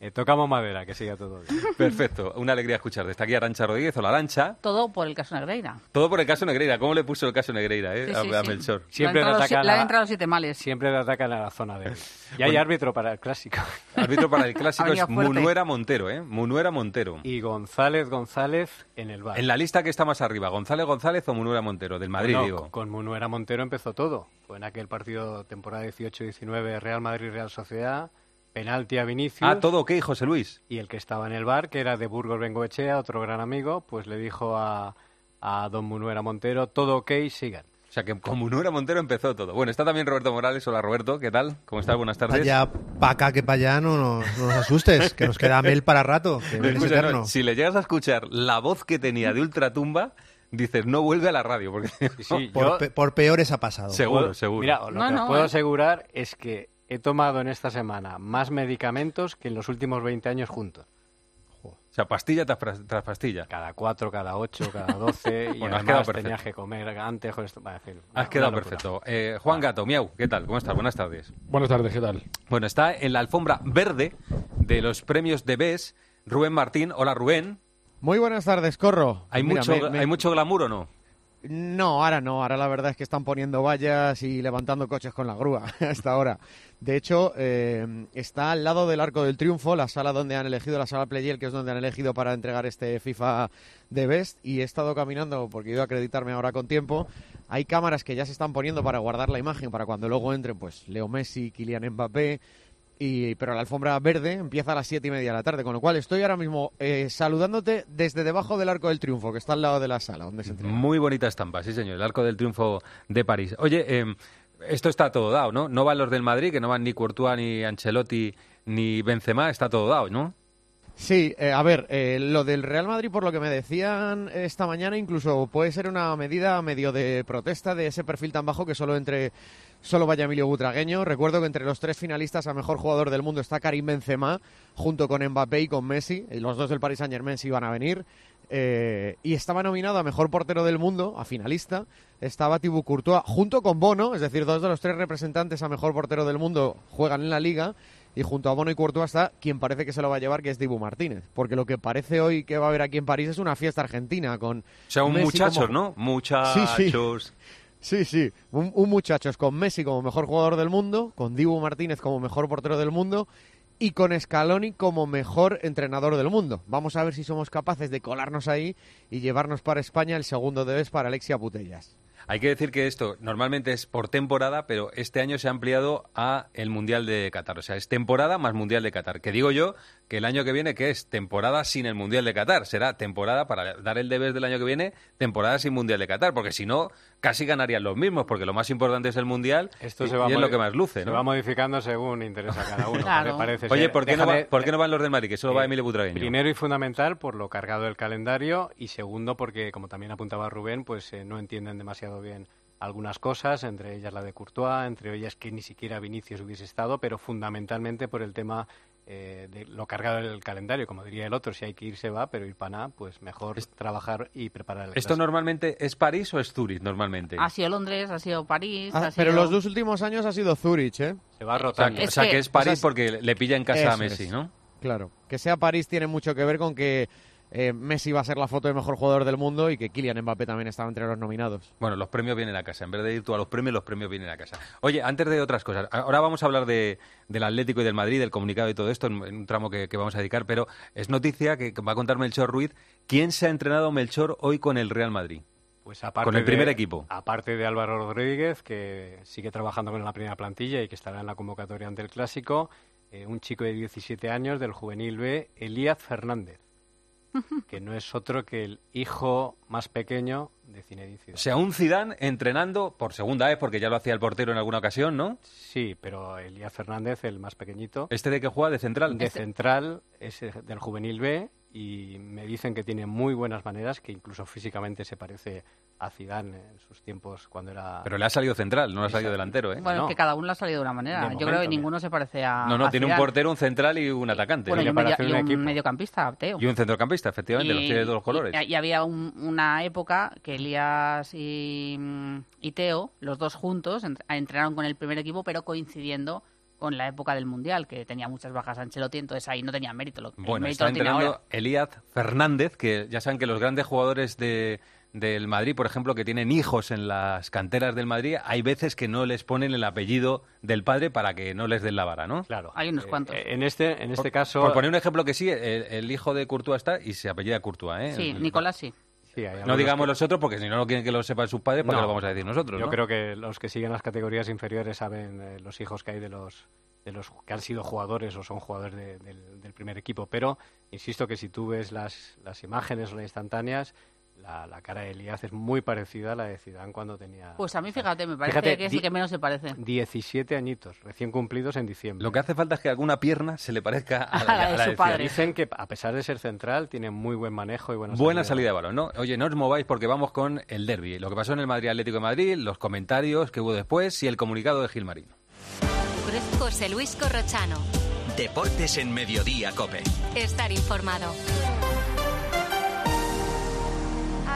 Eh, tocamos madera, que siga todo bien. Perfecto, una alegría escucharte. Está aquí Arancha Rodríguez, o la Arancha. Todo por el caso Negreira. Todo por el caso Negreira. ¿Cómo le puso el caso Negreira eh? Sí, a, sí, a sí. Melchor? Siempre le entrado atacan le han a- entrado siete males. Siempre le atacan a la zona de... Y hay Bueno. árbitro para el clásico. Árbitro para el clásico es fuerte. Munuera Montero, ¿eh? Munuera Montero. Y González González en el bar. En la lista que está más arriba, González González o Munuera Montero, del Madrid, Bueno, digo. Con, con Munuera Montero empezó todo. Fue en aquel partido temporada 18-19 Real Madrid-Real Sociedad, penalti a Vinicius. Ah, todo ok, José Luis. Y el que estaba en el bar, que era de Burgos Bengoechea, otro gran amigo, pues le dijo a, a don Munuera Montero, todo ok, sigan. O sea que con Munuera Montero empezó todo. Bueno, está también Roberto Morales. Hola Roberto, ¿qué tal? ¿Cómo estás? Buenas tardes. Allá pa' acá que para allá no, nos- no nos asustes, que nos queda Mel para rato, que Mel es Escucha, no, eterno. si le llegas a escuchar la voz que tenía de Ultratumba, dices, no vuelve a la radio. Porque por, pe- por peores ha pasado. Seguro, seguro. Mira, lo No, que no, os puedo eh. asegurar es que he tomado en esta semana más medicamentos que en los últimos 20 años juntos. O sea, pastilla tras, pastilla. Cada cuatro, cada ocho, cada doce. y Bueno, has además quedado perfecto. tenías que comer antes. bueno, en fin, Has quedado perfecto. Eh, Juan Gato, miau, ¿qué tal? ¿Cómo estás? Buenas tardes. Buenas tardes, ¿qué tal? Bueno, está en la alfombra verde de los premios de BES Rubén Martín. Hola, Rubén. Muy buenas tardes, Corro. ¿Hay, Mira, mucho, me- me- ¿Hay mucho glamour o no? No, ahora no. Ahora la verdad es que están poniendo vallas y levantando coches con la grúa hasta ahora. De hecho, eh, está al lado del Arco del Triunfo, la sala donde han elegido, la sala Playel, que es donde han elegido para entregar este FIFA de Best. Y he estado caminando porque he ido a acreditarme ahora con tiempo. Hay cámaras que ya se están poniendo para guardar la imagen para cuando luego entren, pues Leo Messi, Kylian Mbappé. Y, pero la alfombra verde empieza a las siete y media de la tarde, con lo cual estoy ahora mismo eh, saludándote desde debajo del Arco del Triunfo, que está al lado de la sala donde se entrena. Muy bonita estampa, sí señor, el Arco del Triunfo de París. Oye, eh, esto está todo dado, ¿no? No van los del Madrid, que no van ni Courtois, ni Ancelotti, ni Benzema, está todo dado, ¿no? Sí, eh, a ver, eh, lo del Real Madrid, por lo que me decían esta mañana, incluso puede ser una medida medio de protesta de ese perfil tan bajo que solo entre solo vaya Emilio Butragueño. Recuerdo que entre los tres finalistas a mejor jugador del mundo está Karim Benzema, junto con Mbappé y con Messi. Y los dos del Paris Saint Germain sí iban a venir. Eh, y estaba nominado a mejor portero del mundo, a finalista. Estaba Thibaut Courtois junto con Bono, es decir, dos de los tres representantes a mejor portero del mundo juegan en la liga. Y junto a Bono y Courtois está quien parece que se lo va a llevar, que es Dibu Martínez. Porque lo que parece hoy que va a haber aquí en París es una fiesta argentina con. O sea, un Messi muchachos, como- ¿no? Muchachos. Sí, sí, un, un muchachos con Messi como mejor jugador del mundo, con Dibu Martínez como mejor portero del mundo y con Scaloni como mejor entrenador del mundo. Vamos a ver si somos capaces de colarnos ahí y llevarnos para España el segundo de vez para Alexia Putellas. Hay que decir que esto normalmente es por temporada, pero este año se ha ampliado a el Mundial de Qatar. O sea, es temporada más Mundial de Qatar. Que digo yo que el año que viene, que es temporada sin el Mundial de Qatar, será temporada para dar el deber del año que viene, temporada sin Mundial de Qatar, porque si no, casi ganarían los mismos, porque lo más importante es el Mundial Esto y, se va y es lo que más luce, Se ¿no? va modificando según interesa a cada uno. Claro. parece Oye, ser. ¿por qué, no Déjame- va- ¿por qué no van los del Madrid? Que solo va Eh, Emilio Butragueño. Primero y fundamental por lo cargado del calendario y segundo porque, como también apuntaba Rubén, pues eh, no entienden demasiado bien algunas cosas, entre ellas la de Courtois, entre ellas que ni siquiera Vinicius hubiese estado, pero fundamentalmente por el tema eh, de lo cargado del calendario. Como diría el otro, si hay que ir se va, pero ir para nada, pues mejor trabajar y preparar el ¿Esto normalmente es París o es Zurich normalmente? Ha sido Londres, ha sido París. Ah, ha pero los dos últimos años ha sido Zurich, ¿eh? Se va O sea, rotando. que, Es o sea, que que- es París o sea, porque le pilla en casa a Messi, es. ¿no? Claro. Que sea París tiene mucho que ver con que eh, Messi va a ser la foto de mejor jugador del mundo y que Kylian Mbappé también estaba entre los nominados. Bueno, los premios vienen a casa. En vez de ir tú a los premios, los premios vienen a casa. Oye, antes de otras cosas, ahora vamos a hablar de, del Atlético y del Madrid, del comunicado y todo esto, en, en un tramo que, que vamos a dedicar, pero es noticia que va a contar Melchor Ruiz. ¿Quién se ha entrenado Melchor hoy con el Real Madrid? Pues aparte Con el primer de- equipo. Aparte de Álvaro Rodríguez, que sigue trabajando con la primera plantilla y que estará en la convocatoria ante el Clásico, eh, un chico de 17 años del juvenil B, Elías Fernández, que no es otro que el hijo más pequeño de Zinedine O Zidane. sea, un Zidane entrenando por segunda vez, porque ya lo hacía el portero en alguna ocasión, ¿no? Sí, pero Elías Fernández, el más pequeñito, ¿Este de qué juega? ¿De central? de central, es del juvenil B y me dicen que tiene muy buenas maneras, que incluso físicamente se parece a Zidane en sus tiempos cuando era... Pero le ha salido central, no le ha salido delantero, ¿eh? Bueno, No. es que cada uno le ha salido de una manera. De Yo momento, creo que mira. ninguno se parece a. No, no, a tiene un portero, un central y un atacante. Bueno, y un, y un mediocampista, Teo. Y un centrocampista, efectivamente, los tiene de todos los colores. Y, y había un- una época que Elías y, y Teo, los dos juntos, ent- entrenaron con el primer equipo, pero coincidiendo con la época del Mundial, que tenía muchas bajas Ancelotti, entonces ahí no tenía mérito. Lo, Bueno, mérito está lo entrenando. Elías Fernández, que ya saben que los grandes jugadores de, del Madrid, por ejemplo, que tienen hijos en las canteras del Madrid, hay veces que no les ponen el apellido del padre para que no les den la vara, ¿no? Claro. Hay unos Eh, cuantos. eh, en este, en este Por- caso... Por poner un ejemplo que sí, el, el hijo de Courtois está y se apellida Courtois, ¿eh? Sí, El- Nicolás sí. No digamos que- los otros porque si no lo quieren que lo sepan sus padres, ¿para qué No, lo vamos a decir nosotros? Yo no? creo que los que siguen las categorías inferiores saben eh, los hijos que hay de los de los que han sido jugadores o son jugadores de- del, del primer equipo. Pero insisto que si tú ves las, las imágenes o las instantáneas, la, la cara de Elías es muy parecida a la de Zidane cuando tenía Pues a mí, fíjate, me parece Fíjate, que es el que menos se parece. 17 añitos, recién cumplidos en diciembre. Lo que hace falta es que alguna pierna se le parezca a A la, de a la su de padre. Zidane. Dicen que a pesar de ser central tiene muy buen manejo y buena, Buena salida de balón, ¿no? Oye, no os mováis porque vamos con el derby. Lo que pasó en el Madrid Atlético de Madrid, los comentarios que hubo después y el comunicado de Gil Marino. José Luis Corrochano. Deportes en Mediodía, Cope. Estar informado.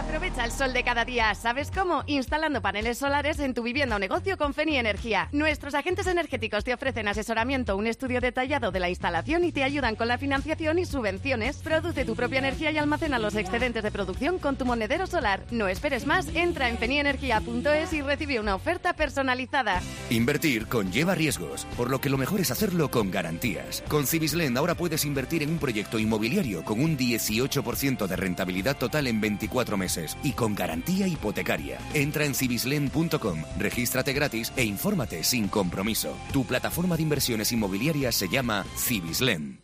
Aprovecha el sol de cada día. ¿Sabes cómo? Instalando paneles solares en tu vivienda o negocio con Feni Energía. Nuestros agentes energéticos te ofrecen asesoramiento, un estudio detallado de la instalación y te ayudan con la financiación y subvenciones. Produce tu propia energía y almacena los excedentes de producción con tu monedero solar. No esperes más, entra en fenienergia.es y recibe una oferta personalizada. Invertir conlleva riesgos, por lo que lo mejor es hacerlo con garantías. Con Cibislend ahora puedes invertir en un proyecto inmobiliario con un 18% de rentabilidad total en 24 meses. Y con garantía hipotecaria. Entra en civislen.com, regístrate gratis e infórmate sin compromiso. Tu plataforma de inversiones inmobiliarias se llama Civislen.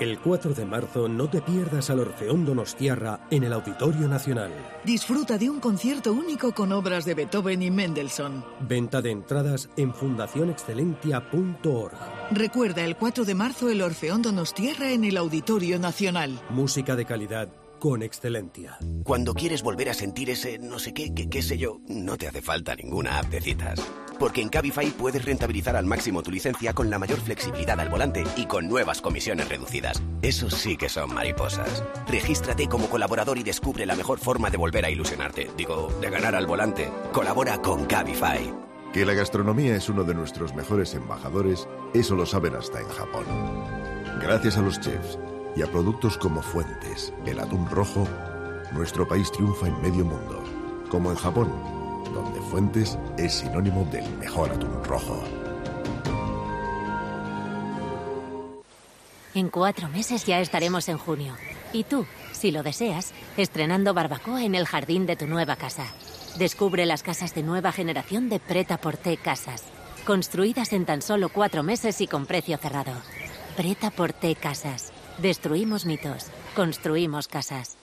El 4 de marzo no te pierdas al Orfeón Donostiarra en el Auditorio Nacional. Disfruta de un concierto único con obras de Beethoven y Mendelssohn. Venta de entradas en fundacionexcelentia.org. Recuerda el 4 de marzo el Orfeón Donostiarra en el Auditorio Nacional. Música de calidad con Excelencia. Cuando quieres volver a sentir ese no sé qué, qué, qué sé yo, no te hace falta ninguna app de citas. Porque en Cabify puedes rentabilizar al máximo tu licencia con la mayor flexibilidad al volante y con nuevas comisiones reducidas. Eso sí que son mariposas. Regístrate como colaborador y descubre la mejor forma de volver a ilusionarte. Digo, de ganar al volante. Colabora con Cabify. Que la gastronomía es uno de nuestros mejores embajadores, eso lo saben hasta en Japón. Gracias a los chefs y a productos como Fuentes, el atún rojo, nuestro país triunfa en medio mundo, como en Japón, donde Fuentes es sinónimo del mejor atún rojo. En cuatro meses ya estaremos en junio. Y tú, si lo deseas, estrenando barbacoa en el jardín de tu nueva casa. Descubre las casas de nueva generación de Preta Porté Casas. Construidas en tan solo cuatro meses y con precio cerrado. Preta Porté Casas. Destruimos mitos. Construimos casas.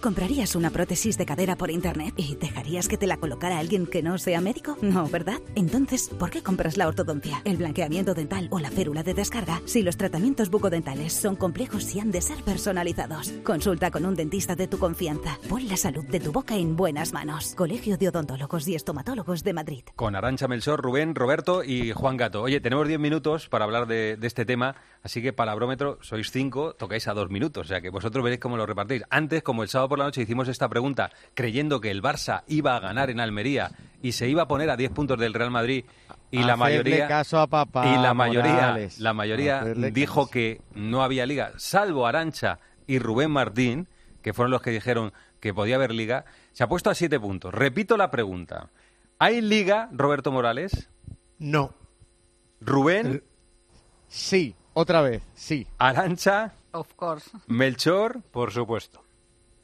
¿Comprarías una prótesis de cadera por internet y dejarías que te la colocara alguien que no sea médico? No, ¿verdad? Entonces, ¿por qué compras la ortodoncia, el blanqueamiento dental o la férula de descarga si los tratamientos bucodentales son complejos y han de ser personalizados? Consulta con un dentista de tu confianza. Pon la salud de tu boca en buenas manos. Colegio de Odontólogos y Estomatólogos de Madrid. Con Arancha Melchor, Rubén, Roberto y Juan Gato. Oye, tenemos 10 minutos para hablar de, de este tema, así que palabrómetro, sois 5, tocáis a 2 minutos, o sea que vosotros veréis cómo lo repartís. Antes, como el sábado por la noche hicimos esta pregunta creyendo que el Barça iba a ganar en Almería y se iba a poner a 10 puntos del Real Madrid y la mayoría caso a papá, y la mayoría Morales. la mayoría dijo que no había liga, salvo Arancha y Rubén Martín, que fueron los que dijeron que podía haber liga, se ha puesto a 7 puntos. Repito la pregunta. ¿Hay liga, Roberto Morales? No. Rubén? Sí, otra vez, sí. Arancha, Of course. Melchor, por supuesto.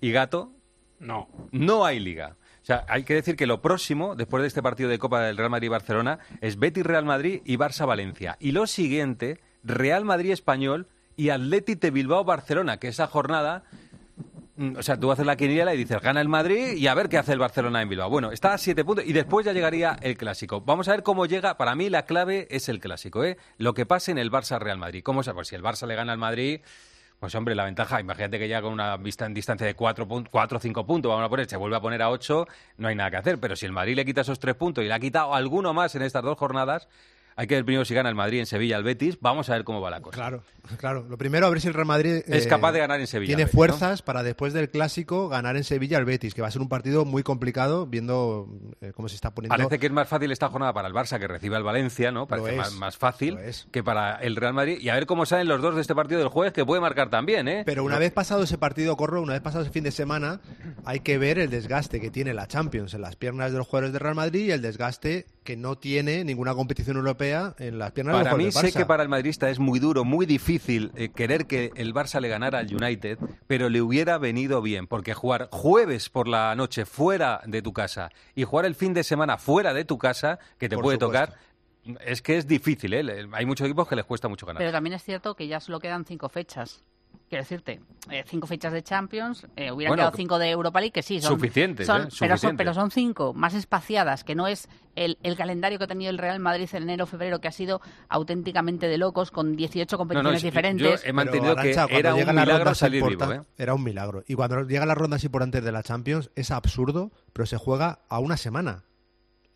¿Y Gato? No. No hay liga. O sea, hay que decir que lo próximo, después de este partido de Copa del Real Madrid-Barcelona, es Betis-Real Madrid y Barça-Valencia. Y lo siguiente, Real Madrid-Español y Athletic de Bilbao-Barcelona, que esa jornada... mm, O sea, tú haces la quiniela y dices, gana el Madrid y a ver qué hace el Barcelona en Bilbao. Bueno, está a siete puntos y después ya llegaría el Clásico. Vamos a ver cómo llega. Para mí la clave es el Clásico, ¿eh? Lo que pase en el Barça-Real Madrid. ¿Cómo se Pues si el Barça le gana al Madrid... Pues hombre, la ventaja, imagínate que ya con una distancia de 4 o 5 puntos, vamos a poner, se vuelve a poner a 8, no hay nada que hacer. Pero si el Madrid le quita esos 3 puntos y le ha quitado alguno más en estas dos jornadas, hay que ver primero si gana el Madrid en Sevilla al Betis, vamos a ver cómo va la cosa. Claro, claro. Lo primero, a ver si el Real Madrid Es eh, capaz de ganar en Sevilla, Tiene fuerzas para después del clásico ganar en Sevilla al Betis, que va a ser un partido muy complicado viendo eh, cómo se está poniendo. Parece que es más fácil esta jornada para el Barça que recibe al Valencia, ¿no? Parece es, más, más fácil que para el Real Madrid. Y a ver cómo salen los dos de este partido del jueves, que puede marcar también, ¿eh? Pero una vez pasado ese partido, Corro, una vez pasado ese fin de semana, hay que ver el desgaste que tiene la Champions en las piernas de los jugadores del Real Madrid y el desgaste que no tiene ninguna competición europea en las piernas Para mí sé que para el madrista es muy duro, muy difícil eh, querer que el Barça le ganara al United, pero le hubiera venido bien, porque jugar jueves por la noche fuera de tu casa y jugar el fin de semana fuera de tu casa, que te Por puede supuesto. tocar, es que es difícil, ¿eh? Hay muchos equipos que les cuesta mucho ganar. Pero también es cierto que ya solo quedan cinco fechas. Quiero decirte, eh, cinco fechas de Champions, eh, hubieran Bueno, quedado cinco de Europa League, que sí, son suficientes, son- ¿eh? pero, son, pero son cinco más espaciadas, que no es el, el calendario que ha tenido el Real Madrid en enero-febrero, que ha sido auténticamente de locos, con 18 competiciones yo- diferentes. he mantenido Pero, que cuando era un milagro salir vivo, importan- ¿eh? Era un milagro. Y cuando llegan las rondas importantes de la Champions es absurdo, pero se juega a una semana.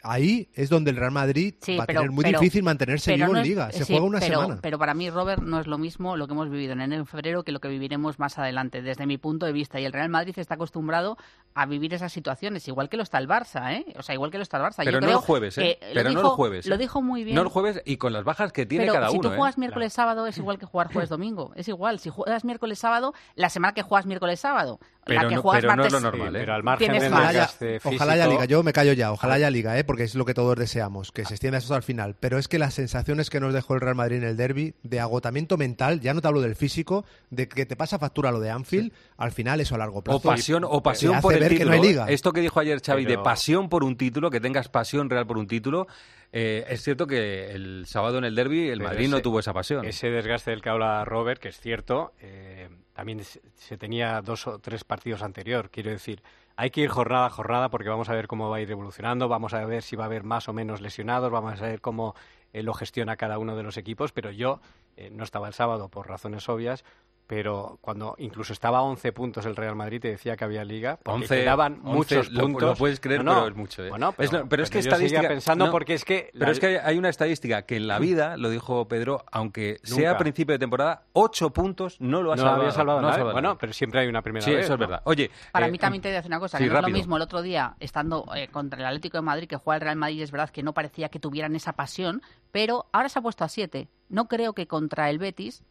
Ahí es donde el Real Madrid Sí, va a tener muy pero- difícil mantenerse vivo no en Liga. Se sí, juega una pero, semana. Pero para mí, Robert, no es lo mismo lo que hemos vivido en enero y febrero que lo que viviremos más adelante, desde mi punto de vista. Y el Real Madrid está acostumbrado a vivir esas situaciones, igual que lo está el Barça, ¿eh? O sea, igual que lo está el Barça. Pero Yo no creo el jueves, ¿eh? Pero no el jueves. Lo ¿eh? dijo muy bien. No el jueves y con las bajas que tiene pero cada si uno. tú ¿eh? juegas miércoles sábado es igual que jugar jueves domingo, es igual. Si juegas miércoles sábado, la semana que juegas miércoles sábado, Pero la que no- juegas pero no es martes. lo normal, ¿eh? Pero al margen Tienes del más. Ojalá ya, desgaste ojalá ya físico- liga, yo me callo ya, ojalá ya liga, ¿eh? porque es lo que todos deseamos, que se extienda eso al final. Pero es que las sensaciones que nos dejó el Real Madrid en el derby, de agotamiento mental, ya no te hablo del físico, de que te pasa factura lo de Anfield, al final eso a largo plazo. O pasión- o pasión por el ver que título. no hay liga. Esto que dijo ayer Xavi de Pero- pasión por un título, que tengas pasión real por un título, eh, es cierto que el sábado en el derby el Pero Madrid no ese- tuvo esa pasión. Ese desgaste del que habla Robert, que es cierto, eh, también se se tenía dos o tres partidos anterior. Quiero decir, hay que ir jornada a jornada porque vamos a ver cómo va a ir evolucionando, vamos a ver si va a haber más o menos lesionados, vamos a ver cómo eh, lo gestiona cada uno de los equipos. Pero yo eh, no estaba el sábado por razones obvias. Pero cuando incluso estaba a 11 puntos el Real Madrid, te decía que había liga. Porque 11, quedaban 11, muchos lo- puntos. Lo, puedes creer, No, no. pero es mucho. ¿eh? Bueno, pero, es, lo- pero es que pero yo seguía estadística. pensando no, porque es que. Pero la- es que hay, hay una estadística que en la vida, lo dijo Pedro, aunque sea Nunca. a principio de temporada, ocho puntos no lo ha no salvado. había salvado no nadie. salvado Bueno, pero siempre hay una primera Sí, vez. eso es ¿no? verdad. Oye, Para eh, mí también te voy a decir una cosa, sí, que no es lo mismo el otro día estando eh, contra el Atlético de Madrid que juega el Real Madrid, es verdad que no parecía que tuvieran esa pasión, pero ahora se ha puesto a siete. No creo que contra el Betis,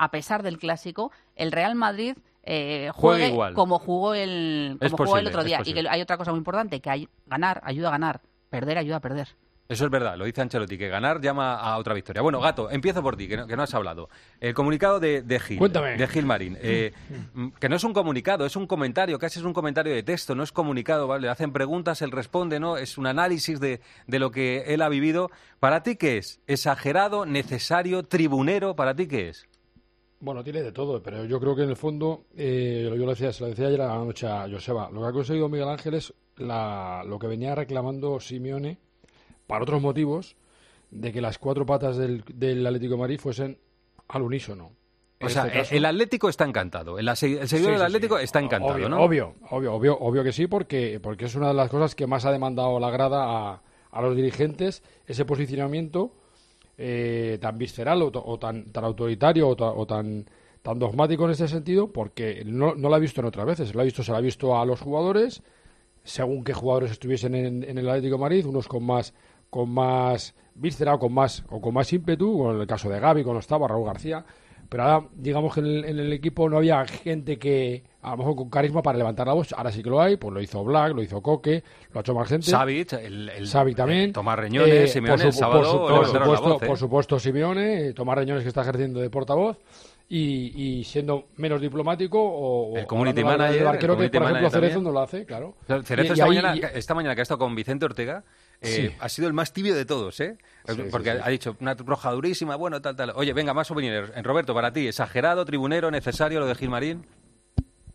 a pesar del clásico, el Real Madrid eh, Juegue igual. como jugó el como jugó el otro día. Y que hay otra cosa muy importante, que hay, ganar ayuda a ganar, perder ayuda a perder. Eso es verdad, lo dice Ancelotti, que ganar llama a otra victoria. Bueno, Gato, empiezo por ti, que no, que no has hablado. El comunicado de, de Gil, Cuéntame. de Gil Marín, eh, mm, que no es un comunicado, es un comentario, casi es un comentario de texto, no es comunicado, ¿vale? Le hacen preguntas, él responde, ¿no? Es un análisis de, de lo que él ha vivido. ¿Para ti qué es? ¿Exagerado, necesario, tribunero? ¿Para ti qué es? Bueno, tiene de todo, pero yo creo que en el fondo, eh, yo lo decía, se lo decía ayer a la noche a Joseba, lo que ha conseguido Miguel Ángel es la, lo que venía reclamando Simeone para otros motivos de que las cuatro patas del, del Atlético de Madrid fuesen al unísono. O En sea, este caso- el Atlético está encantado, el, el seguidor Sí, del sí. Atlético está encantado, obvio, ¿no? Obvio, obvio, obvio, obvio, obvio que sí, porque, porque es una de las cosas que más ha demandado la grada a, a los dirigentes, ese posicionamiento eh, tan visceral o, tan, tan autoritario o, ta- o tan, tan dogmático en ese sentido, porque no, no lo ha visto en otras veces, lo ha visto, se lo ha visto a los jugadores, según qué jugadores estuviesen en, en el Atlético de Madrid, unos con más con más víscera con más o con más ímpetu, como en el caso de Gaby cuando estaba Raúl García, pero ahora digamos que en el equipo no había gente que a lo mejor con carisma para levantar la voz, ahora sí que lo hay, pues lo hizo Black, lo hizo Coque, lo ha hecho más gente. Savic, el, el- Savic también. eh, Tomás Reñones, Eh, Simeone, por el su- sábado por su- por levantaron la supuesto, voz, ¿eh? por supuesto Simeone, eh, Tomás Reñones que está ejerciendo de portavoz y, y siendo menos diplomático o, El community manager, el arquero que por ejemplo Cerezo también. no lo hace, claro. Cerezo Y- y esta, ahí- mañana, esta mañana que ha estado con Vicente Ortega, eh, Sí. ha sido el más tibio de todos, ¿eh? Sí, Porque sí, ha dicho una roja durísima, bueno, tal, tal. Oye, venga, más opiniones. Roberto, para ti, ¿exagerado, tribunero, necesario lo de Gilmarín?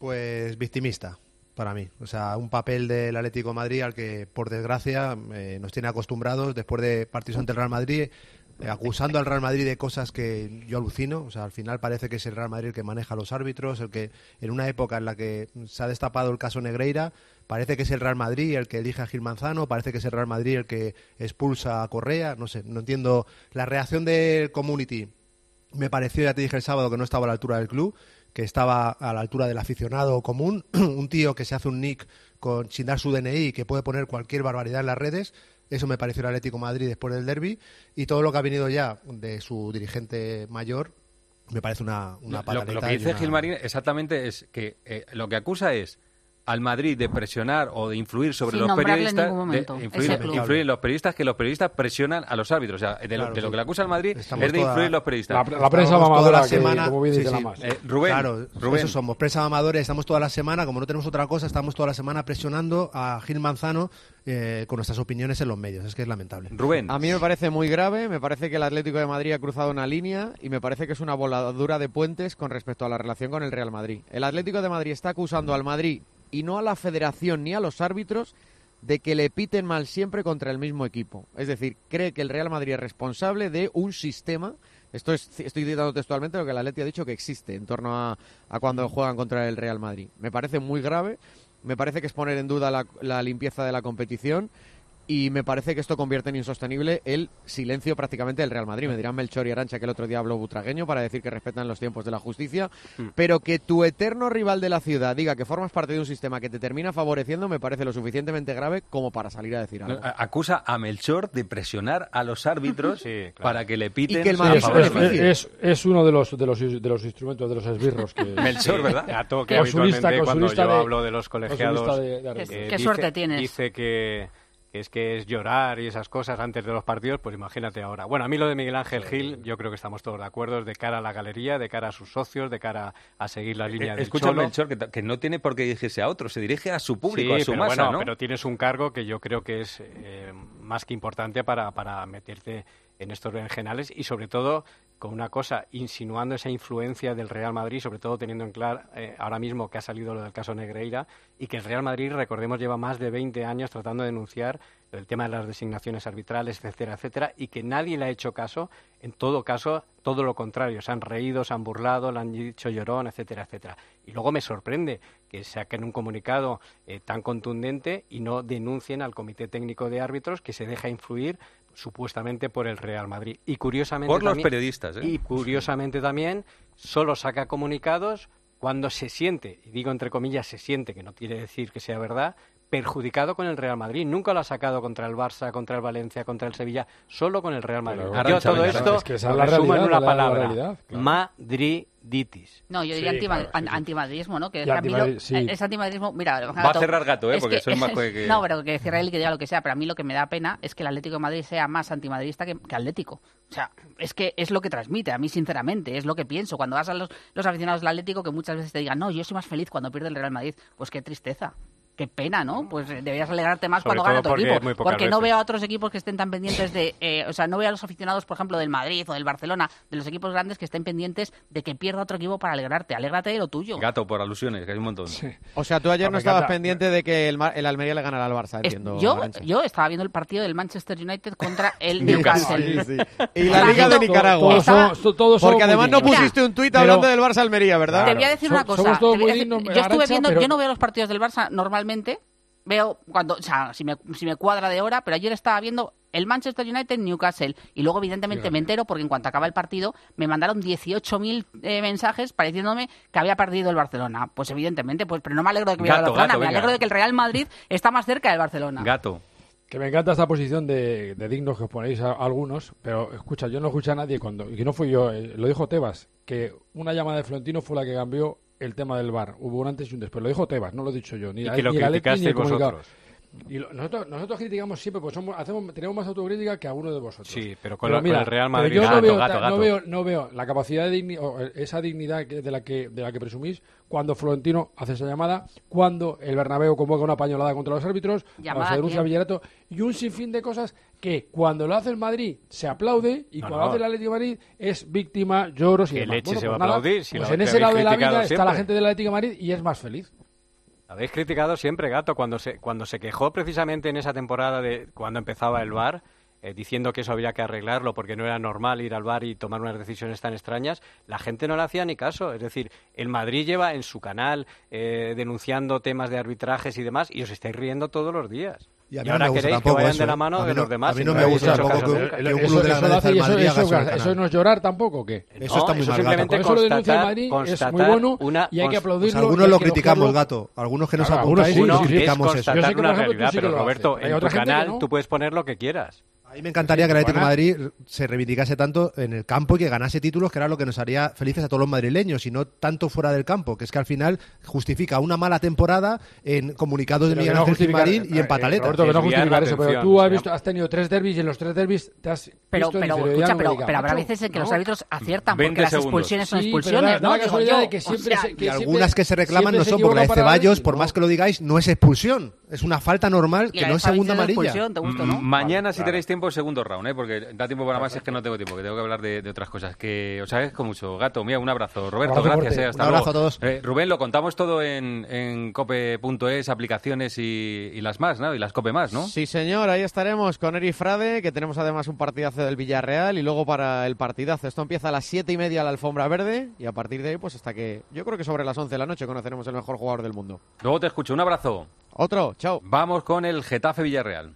Pues victimista, para mí. O sea, un papel del Atlético Madrid al que, por desgracia, eh, nos tiene acostumbrados después de partidos ante el Real Madrid, eh, acusando al Real Madrid de cosas que yo alucino. O sea, al final parece que es el Real Madrid el que maneja los árbitros, el que en una época en la que se ha destapado el caso Negreira, parece que es el Real Madrid el que elige a Gil Manzano, parece que es el Real Madrid el que expulsa a Correa. No sé, no entiendo la reacción del community me pareció, ya te dije el sábado, que no estaba a la altura del club, que estaba a la altura del aficionado común, un tío que se hace un nick con, sin dar su DNI y que puede poner cualquier barbaridad en las redes. Eso me pareció el Atlético de Madrid después del derby y todo lo que ha venido ya de su dirigente mayor me parece una, una Lo, que dice una- Gilmarín exactamente es que eh, lo que acusa es al Madrid de presionar o de influir sobre Sin los en periodistas, de Es influir, en los periodistas, que los periodistas presionan a los árbitros. O sea, de, lo, Claro, de lo sí. que le acusa al Madrid Estamos es de toda- influir en los periodistas. La- la prensa mamadora la que- semana, como bien dice sí, la sí. más. Eh, Rubén, claro, Rubén. eso somos, prensa mamadores, estamos toda la semana, como no tenemos otra cosa, estamos toda la semana presionando a Gil Manzano eh, con nuestras opiniones en los medios, es que es lamentable. Rubén. A mí me parece muy grave, me parece que el Atlético de Madrid ha cruzado una línea y me parece que es una voladura de puentes con respecto a la relación con el Real Madrid. El Atlético de Madrid está acusando al Madrid y no a la federación ni a los árbitros de que le piten mal siempre contra el mismo equipo. Es decir, cree que el Real Madrid es responsable de un sistema. Esto es, estoy citando textualmente lo que el Atleti ha dicho que existe en torno a, a cuando juegan contra el Real Madrid. Me parece muy grave, me parece que es poner en duda la, la limpieza de la competición y me parece que esto convierte en insostenible el silencio prácticamente del Real Madrid. Me dirán Melchor y Arancha que el otro día habló butragueño para decir que respetan los tiempos de la justicia, Mm. pero que tu eterno rival de la ciudad diga que formas parte de un sistema que te termina favoreciendo me parece lo suficientemente grave como para salir a decir algo. Acusa a Melchor de presionar a los árbitros para que le piten que el Madrid es, es- uno de los, de los de los instrumentos de los esbirros que Melchor, ¿verdad? Que Consulista- habitualmente cuando yo de- hablo de los colegiados consulista de- de eh. Qué dice- suerte tienes. dice que que es que es llorar y esas cosas antes de los partidos, pues imagínate ahora. Bueno, a mí lo de Miguel Ángel Gil, yo creo que estamos todos de acuerdo, es de cara a la galería, de cara a sus socios, de cara a seguir la línea Eh, del Escúchame, Cholo. Melchor, que, que no tiene por qué dirigirse a otro, se dirige a su público, Sí, a su pero masa, bueno, ¿no? pero tienes un cargo que yo creo que es eh, más que importante para, para meterte en estos berenjenales y sobre todo con una cosa, insinuando esa influencia del Real Madrid, sobre todo teniendo en claro eh, ahora mismo que ha salido lo del caso Negreira y que el Real Madrid, recordemos, lleva más de 20 años tratando de denunciar el tema de las designaciones arbitrales, etcétera, etcétera, y que nadie le ha hecho caso, en todo caso, todo lo contrario, se han reído, se han burlado, le han dicho llorón, etcétera, etcétera. Y luego me sorprende que saquen un comunicado eh, tan contundente y no denuncien al Comité Técnico de Árbitros que se deja influir supuestamente por el Real Madrid. Y curiosamente Por los también- periodistas, ¿eh? Y curiosamente también solo saca comunicados cuando se siente, y digo entre comillas se siente, que no quiere decir que sea verdad, perjudicado con el Real Madrid. Nunca lo ha sacado contra el Barça, contra el Valencia, contra el Sevilla, solo con el Real Madrid. Pero, Yo todo esto es que esa es lo la resumo en una la- la palabra. realidad, claro. Madriditis. No, yo diría Sí, antima- claro, an- antimadridismo, ¿no? Que es que a mí lo- antimadri- sí. eh, es antimadridismo. Mira, Va a cerrar gato, ¿eh? es Porque que- soy más que- No, pero que cierre él y que diga lo que sea. Pero a mí lo que me da pena es que el Atlético de Madrid sea más antimadridista que, que Atlético. O sea, es que es lo que transmite, a mí sinceramente, es lo que pienso. Cuando vas a los, los aficionados del Atlético, que muchas veces te digan, no, yo soy más feliz cuando pierde el Real Madrid. Pues qué tristeza. Qué pena, ¿no? Pues eh, deberías alegrarte más Sobre cuando gana tu porque equipo. Porque no veces. veo a otros equipos que estén tan pendientes de. eh, o sea, no veo a los aficionados, por ejemplo, del Madrid o del Barcelona, de los equipos grandes que estén pendientes de que pierda otro equipo para alegrarte. Alégrate de lo tuyo. Gato, por alusiones, que hay un montón. O sea, tú ayer No, estabas pendiente de que el, el Almería le ganara al Barça, Es- entiendo. yo, yo estaba viendo el partido del Manchester United contra el Newcastle. Newcastle. Sí, sí. Y la Liga de Nicaragua. Todos Porque además no pusiste un tuit hablando del Barça Almería, ¿verdad? Te voy a decir una cosa. yo estuve viendo, yo no veo los partidos del Barça normalmente. Veo cuando, o sea, si me, si me cuadra de hora, pero ayer estaba viendo el Manchester United Newcastle y luego evidentemente me entero porque en cuanto acaba el partido me mandaron 18.000 eh, mensajes pareciéndome que había perdido el Barcelona. Pues evidentemente, pues pero no me alegro de que pierda el Gato, Barcelona, gato, me venga. alegro de que el Real Madrid está más cerca del Barcelona. Gato. Que me encanta esta posición de, de dignos que os ponéis a, algunos, pero escucha, yo no escuché a nadie cuando, y que no fui yo, eh, lo dijo Tebas, que una llamada de Florentino fue la que cambió el tema del bar. Hubo un antes y un después. Lo dijo Tebas, no lo he dicho yo. Ni, Y que lo ni Atleti ni vosotros. Y lo- nosotros, nosotros criticamos siempre, pues somos, hacemos, tenemos más autocrítica que alguno de vosotros. Sí, pero con lo- con el Real pero Madrid, yo no gato, veo, gato, no veo, no veo la capacidad de digni- o, eh, esa dignidad que- de la que de la que presumís cuando Florentino hace esa llamada, cuando el Bernabéu convoca una pañolada contra los árbitros, cuando ¿Llamada se denuncia? Villarato y un sinfín de cosas que cuando lo hace el Madrid se aplaude y No, cuando no. lo hace el Atlético de Madrid es víctima, lloros y ¿Qué demás. leche Bueno, se va pues a nada, aplaudir si pues en ese lado de la vida está la gente del Atlético de Madrid y es más feliz. Habéis criticado siempre, Gato, cuando se, cuando se quejó precisamente en esa temporada de cuando empezaba el VAR, eh, diciendo que eso había que arreglarlo porque no era normal ir al VAR y tomar unas decisiones tan extrañas, la gente no le hacía ni caso. Es decir, el Madrid lleva en su canal eh, denunciando temas de arbitrajes y demás y os estáis riendo todos los días. Y a mí ahora no me gusta queréis que tampoco vayan eso, de la mano de los demás. a mí y no me gusta tampoco que- que un eso, de la eso grandeza del haga no es llorar tampoco, ¿o ¿qué? Eso está muy eso mal, simplemente gato. Eso lo denuncia el constatar- Madrid, es muy bueno una- y hay que aplaudirlo. Pues algunos lo que criticamos, gato. Algunos que nos apuntáis algunos sí, criticamos es eso. Yo sé que, por una ejemplo, tú realidad, sí que pero lo Roberto, en tu otra gente que canal tú puedes poner lo que quieras. A mí me encantaría que el Atlético de Madrid se reivindicase tanto en el campo y que ganase títulos, que era lo que nos haría felices a todos los madrileños, y no tanto fuera del campo, que es que al final justifica una mala temporada en comunicados de Miguel no Ángel Gilmarín y en pataletas. Roberto, que no justificar eso, pero tú has, visto, has tenido tres derbis y en los tres derbis te has Pero, visto pero, escucha, pero, pero habrá veces en que los árbitros aciertan 20 porque las expulsiones son expulsiones, ¿no? la Digo casualidad yo. de que O siempre sea, se- que Y siempre- algunas que se reclaman no son, porque la de Ceballos, por más que lo digáis, no es expulsión. Es una falta normal que no es segunda amarilla. Mañana, si tenéis tiempo, segundo round, ¿eh? porque da tiempo para más, es que no tengo tiempo, que tengo que hablar de, de otras cosas. Que os agradezco mucho. Gato, mía, un abrazo. Roberto, Abrazo gracias. eh, hasta Un abrazo luego. a todos. Eh, Rubén, lo contamos todo en, en cope.es, aplicaciones y, y las más, ¿no? Y las cope más, ¿no? Sí, señor, ahí estaremos con Eri Frade, que tenemos además un partidazo del Villarreal y luego para el partidazo. Esto empieza a las siete y media la alfombra verde y a partir de ahí, pues hasta que yo creo que sobre las 11 de la noche conoceremos el mejor jugador del mundo. Luego te escucho. Un abrazo. Otro, chao. Vamos con el Getafe Villarreal.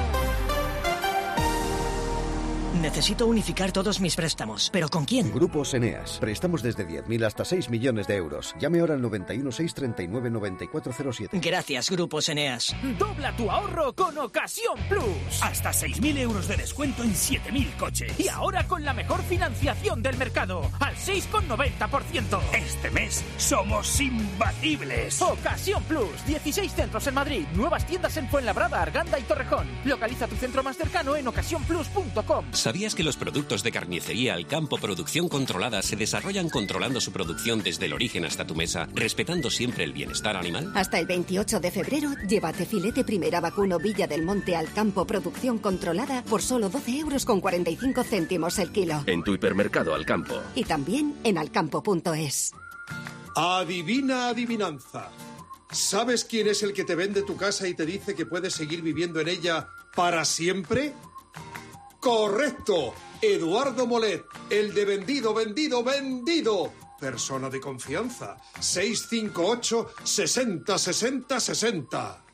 Necesito unificar todos mis préstamos. ¿Pero con quién? Grupos Eneas. Prestamos desde 10.000 hasta 6 millones de euros. Llame ahora al 91 639 9407. Gracias, Grupos Eneas. Dobla tu ahorro con Ocasión Plus. Hasta 6.000 euros de descuento en 7.000 coches. Y ahora con la mejor financiación del mercado, al 6,90%. Este mes somos imbatibles. Ocasión Plus. 16 centros en Madrid. Nuevas tiendas en Fuenlabrada, Arganda y Torrejón. Localiza tu centro más cercano en ocasiónplus.com. ¿Sabías que los productos de carnicería al campo producción controlada se desarrollan controlando su producción desde el origen hasta tu mesa, respetando siempre el bienestar animal? Hasta el 28 de febrero, llévate filete primera vacuno Villa del Monte al campo producción controlada por solo 12 euros con 45 céntimos el kilo. En tu hipermercado al campo. Y también en alcampo.es. Adivina adivinanza. ¿Sabes quién es el que te vende tu casa y te dice que puedes seguir viviendo en ella para siempre? Correcto. Eduardo Molet, el de vendido, vendido, vendido. Persona de confianza. 658 60 60 60.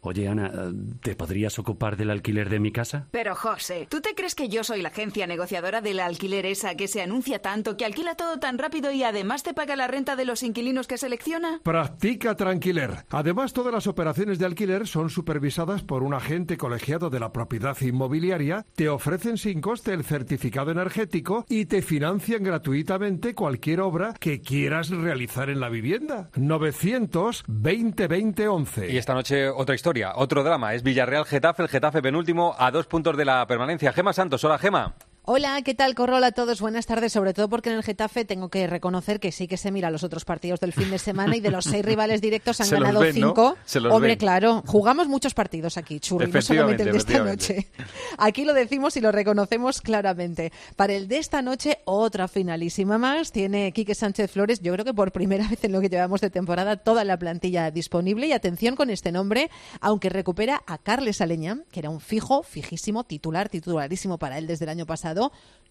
Oye, Ana, ¿te podrías ocupar del alquiler de mi casa? Pero José, ¿tú te crees que yo soy la agencia negociadora del alquiler esa que se anuncia tanto, que alquila todo tan rápido y además te paga la renta de los inquilinos que selecciona? Practica Tranquiler. Además, todas las operaciones de alquiler son supervisadas por un agente colegiado de la propiedad inmobiliaria, te ofrecen sin coste el certificado energético y te financian gratuitamente cualquier obra que quieras realizar en la vivienda. 920 20 11. Y esta noche otra historia, otro drama. Es Villarreal-Getafe, el Getafe penúltimo a dos puntos de la permanencia. Gema Santos, hola Gema. Hola, ¿qué tal? Corrola a todos. Buenas tardes, sobre todo porque en el Getafe tengo que reconocer que sí que se mira los otros partidos del fin de semana y de los seis rivales directos han Se ganado ven, ¿no? cinco. Se los Hombre, ven. claro, jugamos muchos partidos aquí, Churri, no solamente el de esta noche. Aquí lo decimos y lo reconocemos claramente. Para el de esta noche, otra finalísima más. Tiene Quique Sánchez Flores, yo creo que por primera vez en lo que llevamos de temporada, toda la plantilla disponible. Y atención con este nombre, aunque recupera a Carles Aleña, que era un fijo, fijísimo, titular, titularísimo para él desde el año pasado.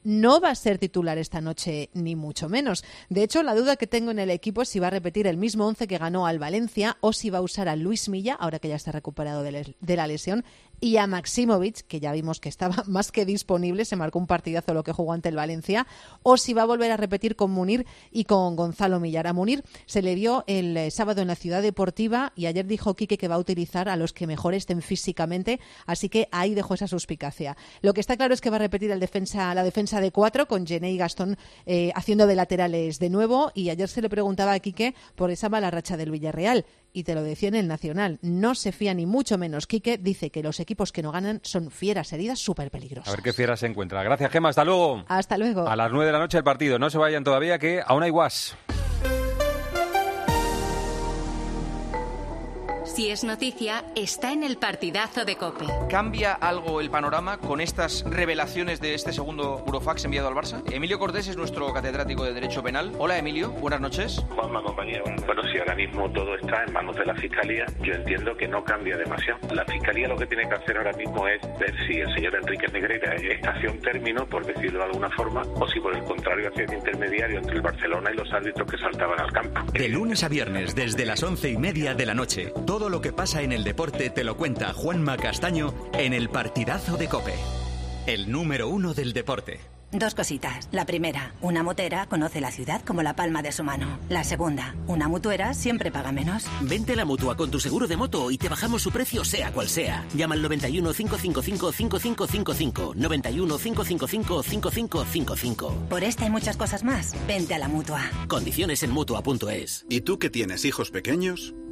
No va a ser titular esta noche, ni mucho menos. De hecho, la duda que tengo en el equipo es si va a repetir el mismo once que ganó al Valencia o si va a usar a Luis Milla, ahora que ya está recuperado de, la lesión, y a Maximovic, que ya vimos que estaba más que disponible, se marcó un partidazo lo que jugó ante el Valencia, o si va a volver a repetir con Munir y con Gonzalo Millar. A Munir se le vio el eh, sábado en la Ciudad Deportiva y ayer dijo Quique que va a utilizar a los que mejor estén físicamente, así que ahí dejó esa suspicacia. Lo que está claro es que va a repetir defensa, la defensa de cuatro con Gené y Gastón eh, haciendo de laterales de nuevo y ayer se le preguntaba a Quique por esa mala racha del Villarreal y te lo decía en el Nacional, no se fía ni mucho menos. Quique dice que los equipos que no ganan son fieras heridas súper peligrosas. A ver qué fiera se encuentra. Gracias, Gema. Hasta luego. Hasta luego. A las 9 de la noche el partido. No se vayan todavía, que aún hay guas. Si es noticia, está en el partidazo de Cope. ¿Cambia algo el panorama con estas revelaciones de este segundo Burofax enviado al Barça? Emilio Cortés es nuestro catedrático de Derecho Penal. Hola Emilio, buenas noches. Juanma, compañía. Bueno, si ahora mismo todo está en manos de la Fiscalía, yo entiendo que no cambia demasiado. La Fiscalía lo que tiene que hacer ahora mismo es ver si el señor Enrique Negreira está hacia un término, por decirlo de alguna forma, o si por el contrario hacia el intermediario entre el Barcelona y los árbitros que saltaban al campo. De lunes a viernes, desde las once y media de la noche, todo lo que pasa en el deporte te lo cuenta Juanma Castaño en el partidazo de Cope. El número uno del deporte. Dos cositas. La primera, una motera conoce la ciudad como la palma de su mano. La segunda, una mutuera siempre paga menos. Vente a la mutua con tu seguro de moto y te bajamos su precio sea cual sea. Llama al 91 555 5555. 91 555 5555. Por esta y muchas cosas más, vente a la mutua. Condiciones en mutua.es. ¿Y tú que tienes hijos pequeños?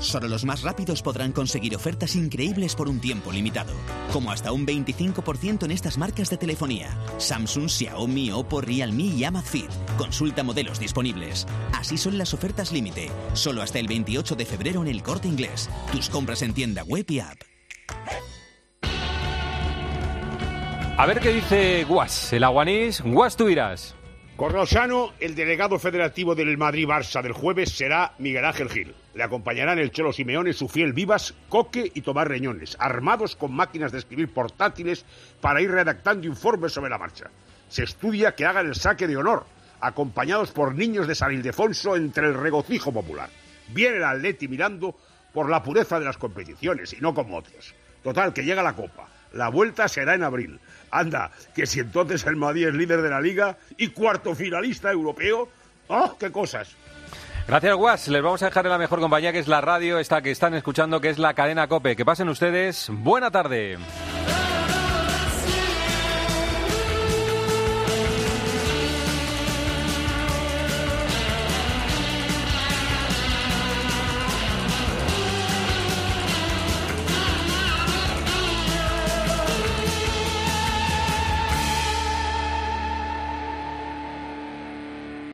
Solo los más rápidos podrán conseguir ofertas increíbles por un tiempo limitado, como hasta un 25% en estas marcas de telefonía: Samsung, Xiaomi, Oppo, Realme y Amazfit. Consulta modelos disponibles. Así son las ofertas límite, solo hasta el 28 de febrero en el Corte Inglés. Tus compras en tienda web y app. A ver qué dice Guas, el aguanís. Guas, tú irás. Corrosano, el delegado federativo del Madrid-Barça del jueves será Miguel Ángel Gil. Le acompañarán el Cholo Simeone, su fiel Vivas, Coque y Tomás Reñones, armados con máquinas de escribir portátiles para ir redactando informes sobre la marcha. Se estudia que hagan el saque de honor, acompañados por niños de San Ildefonso entre el regocijo popular. Viene el Atleti mirando por la pureza de las competiciones y no como otros. Total, que llega la Copa. La vuelta será en abril. Anda, que si entonces el Madrid es líder de la liga y cuarto finalista europeo, ¡oh, qué cosas! Gracias, Guas. Les vamos a dejar en la mejor compañía, que es la radio, esta que están escuchando, que es la cadena COPE. Que pasen ustedes. Buena tarde.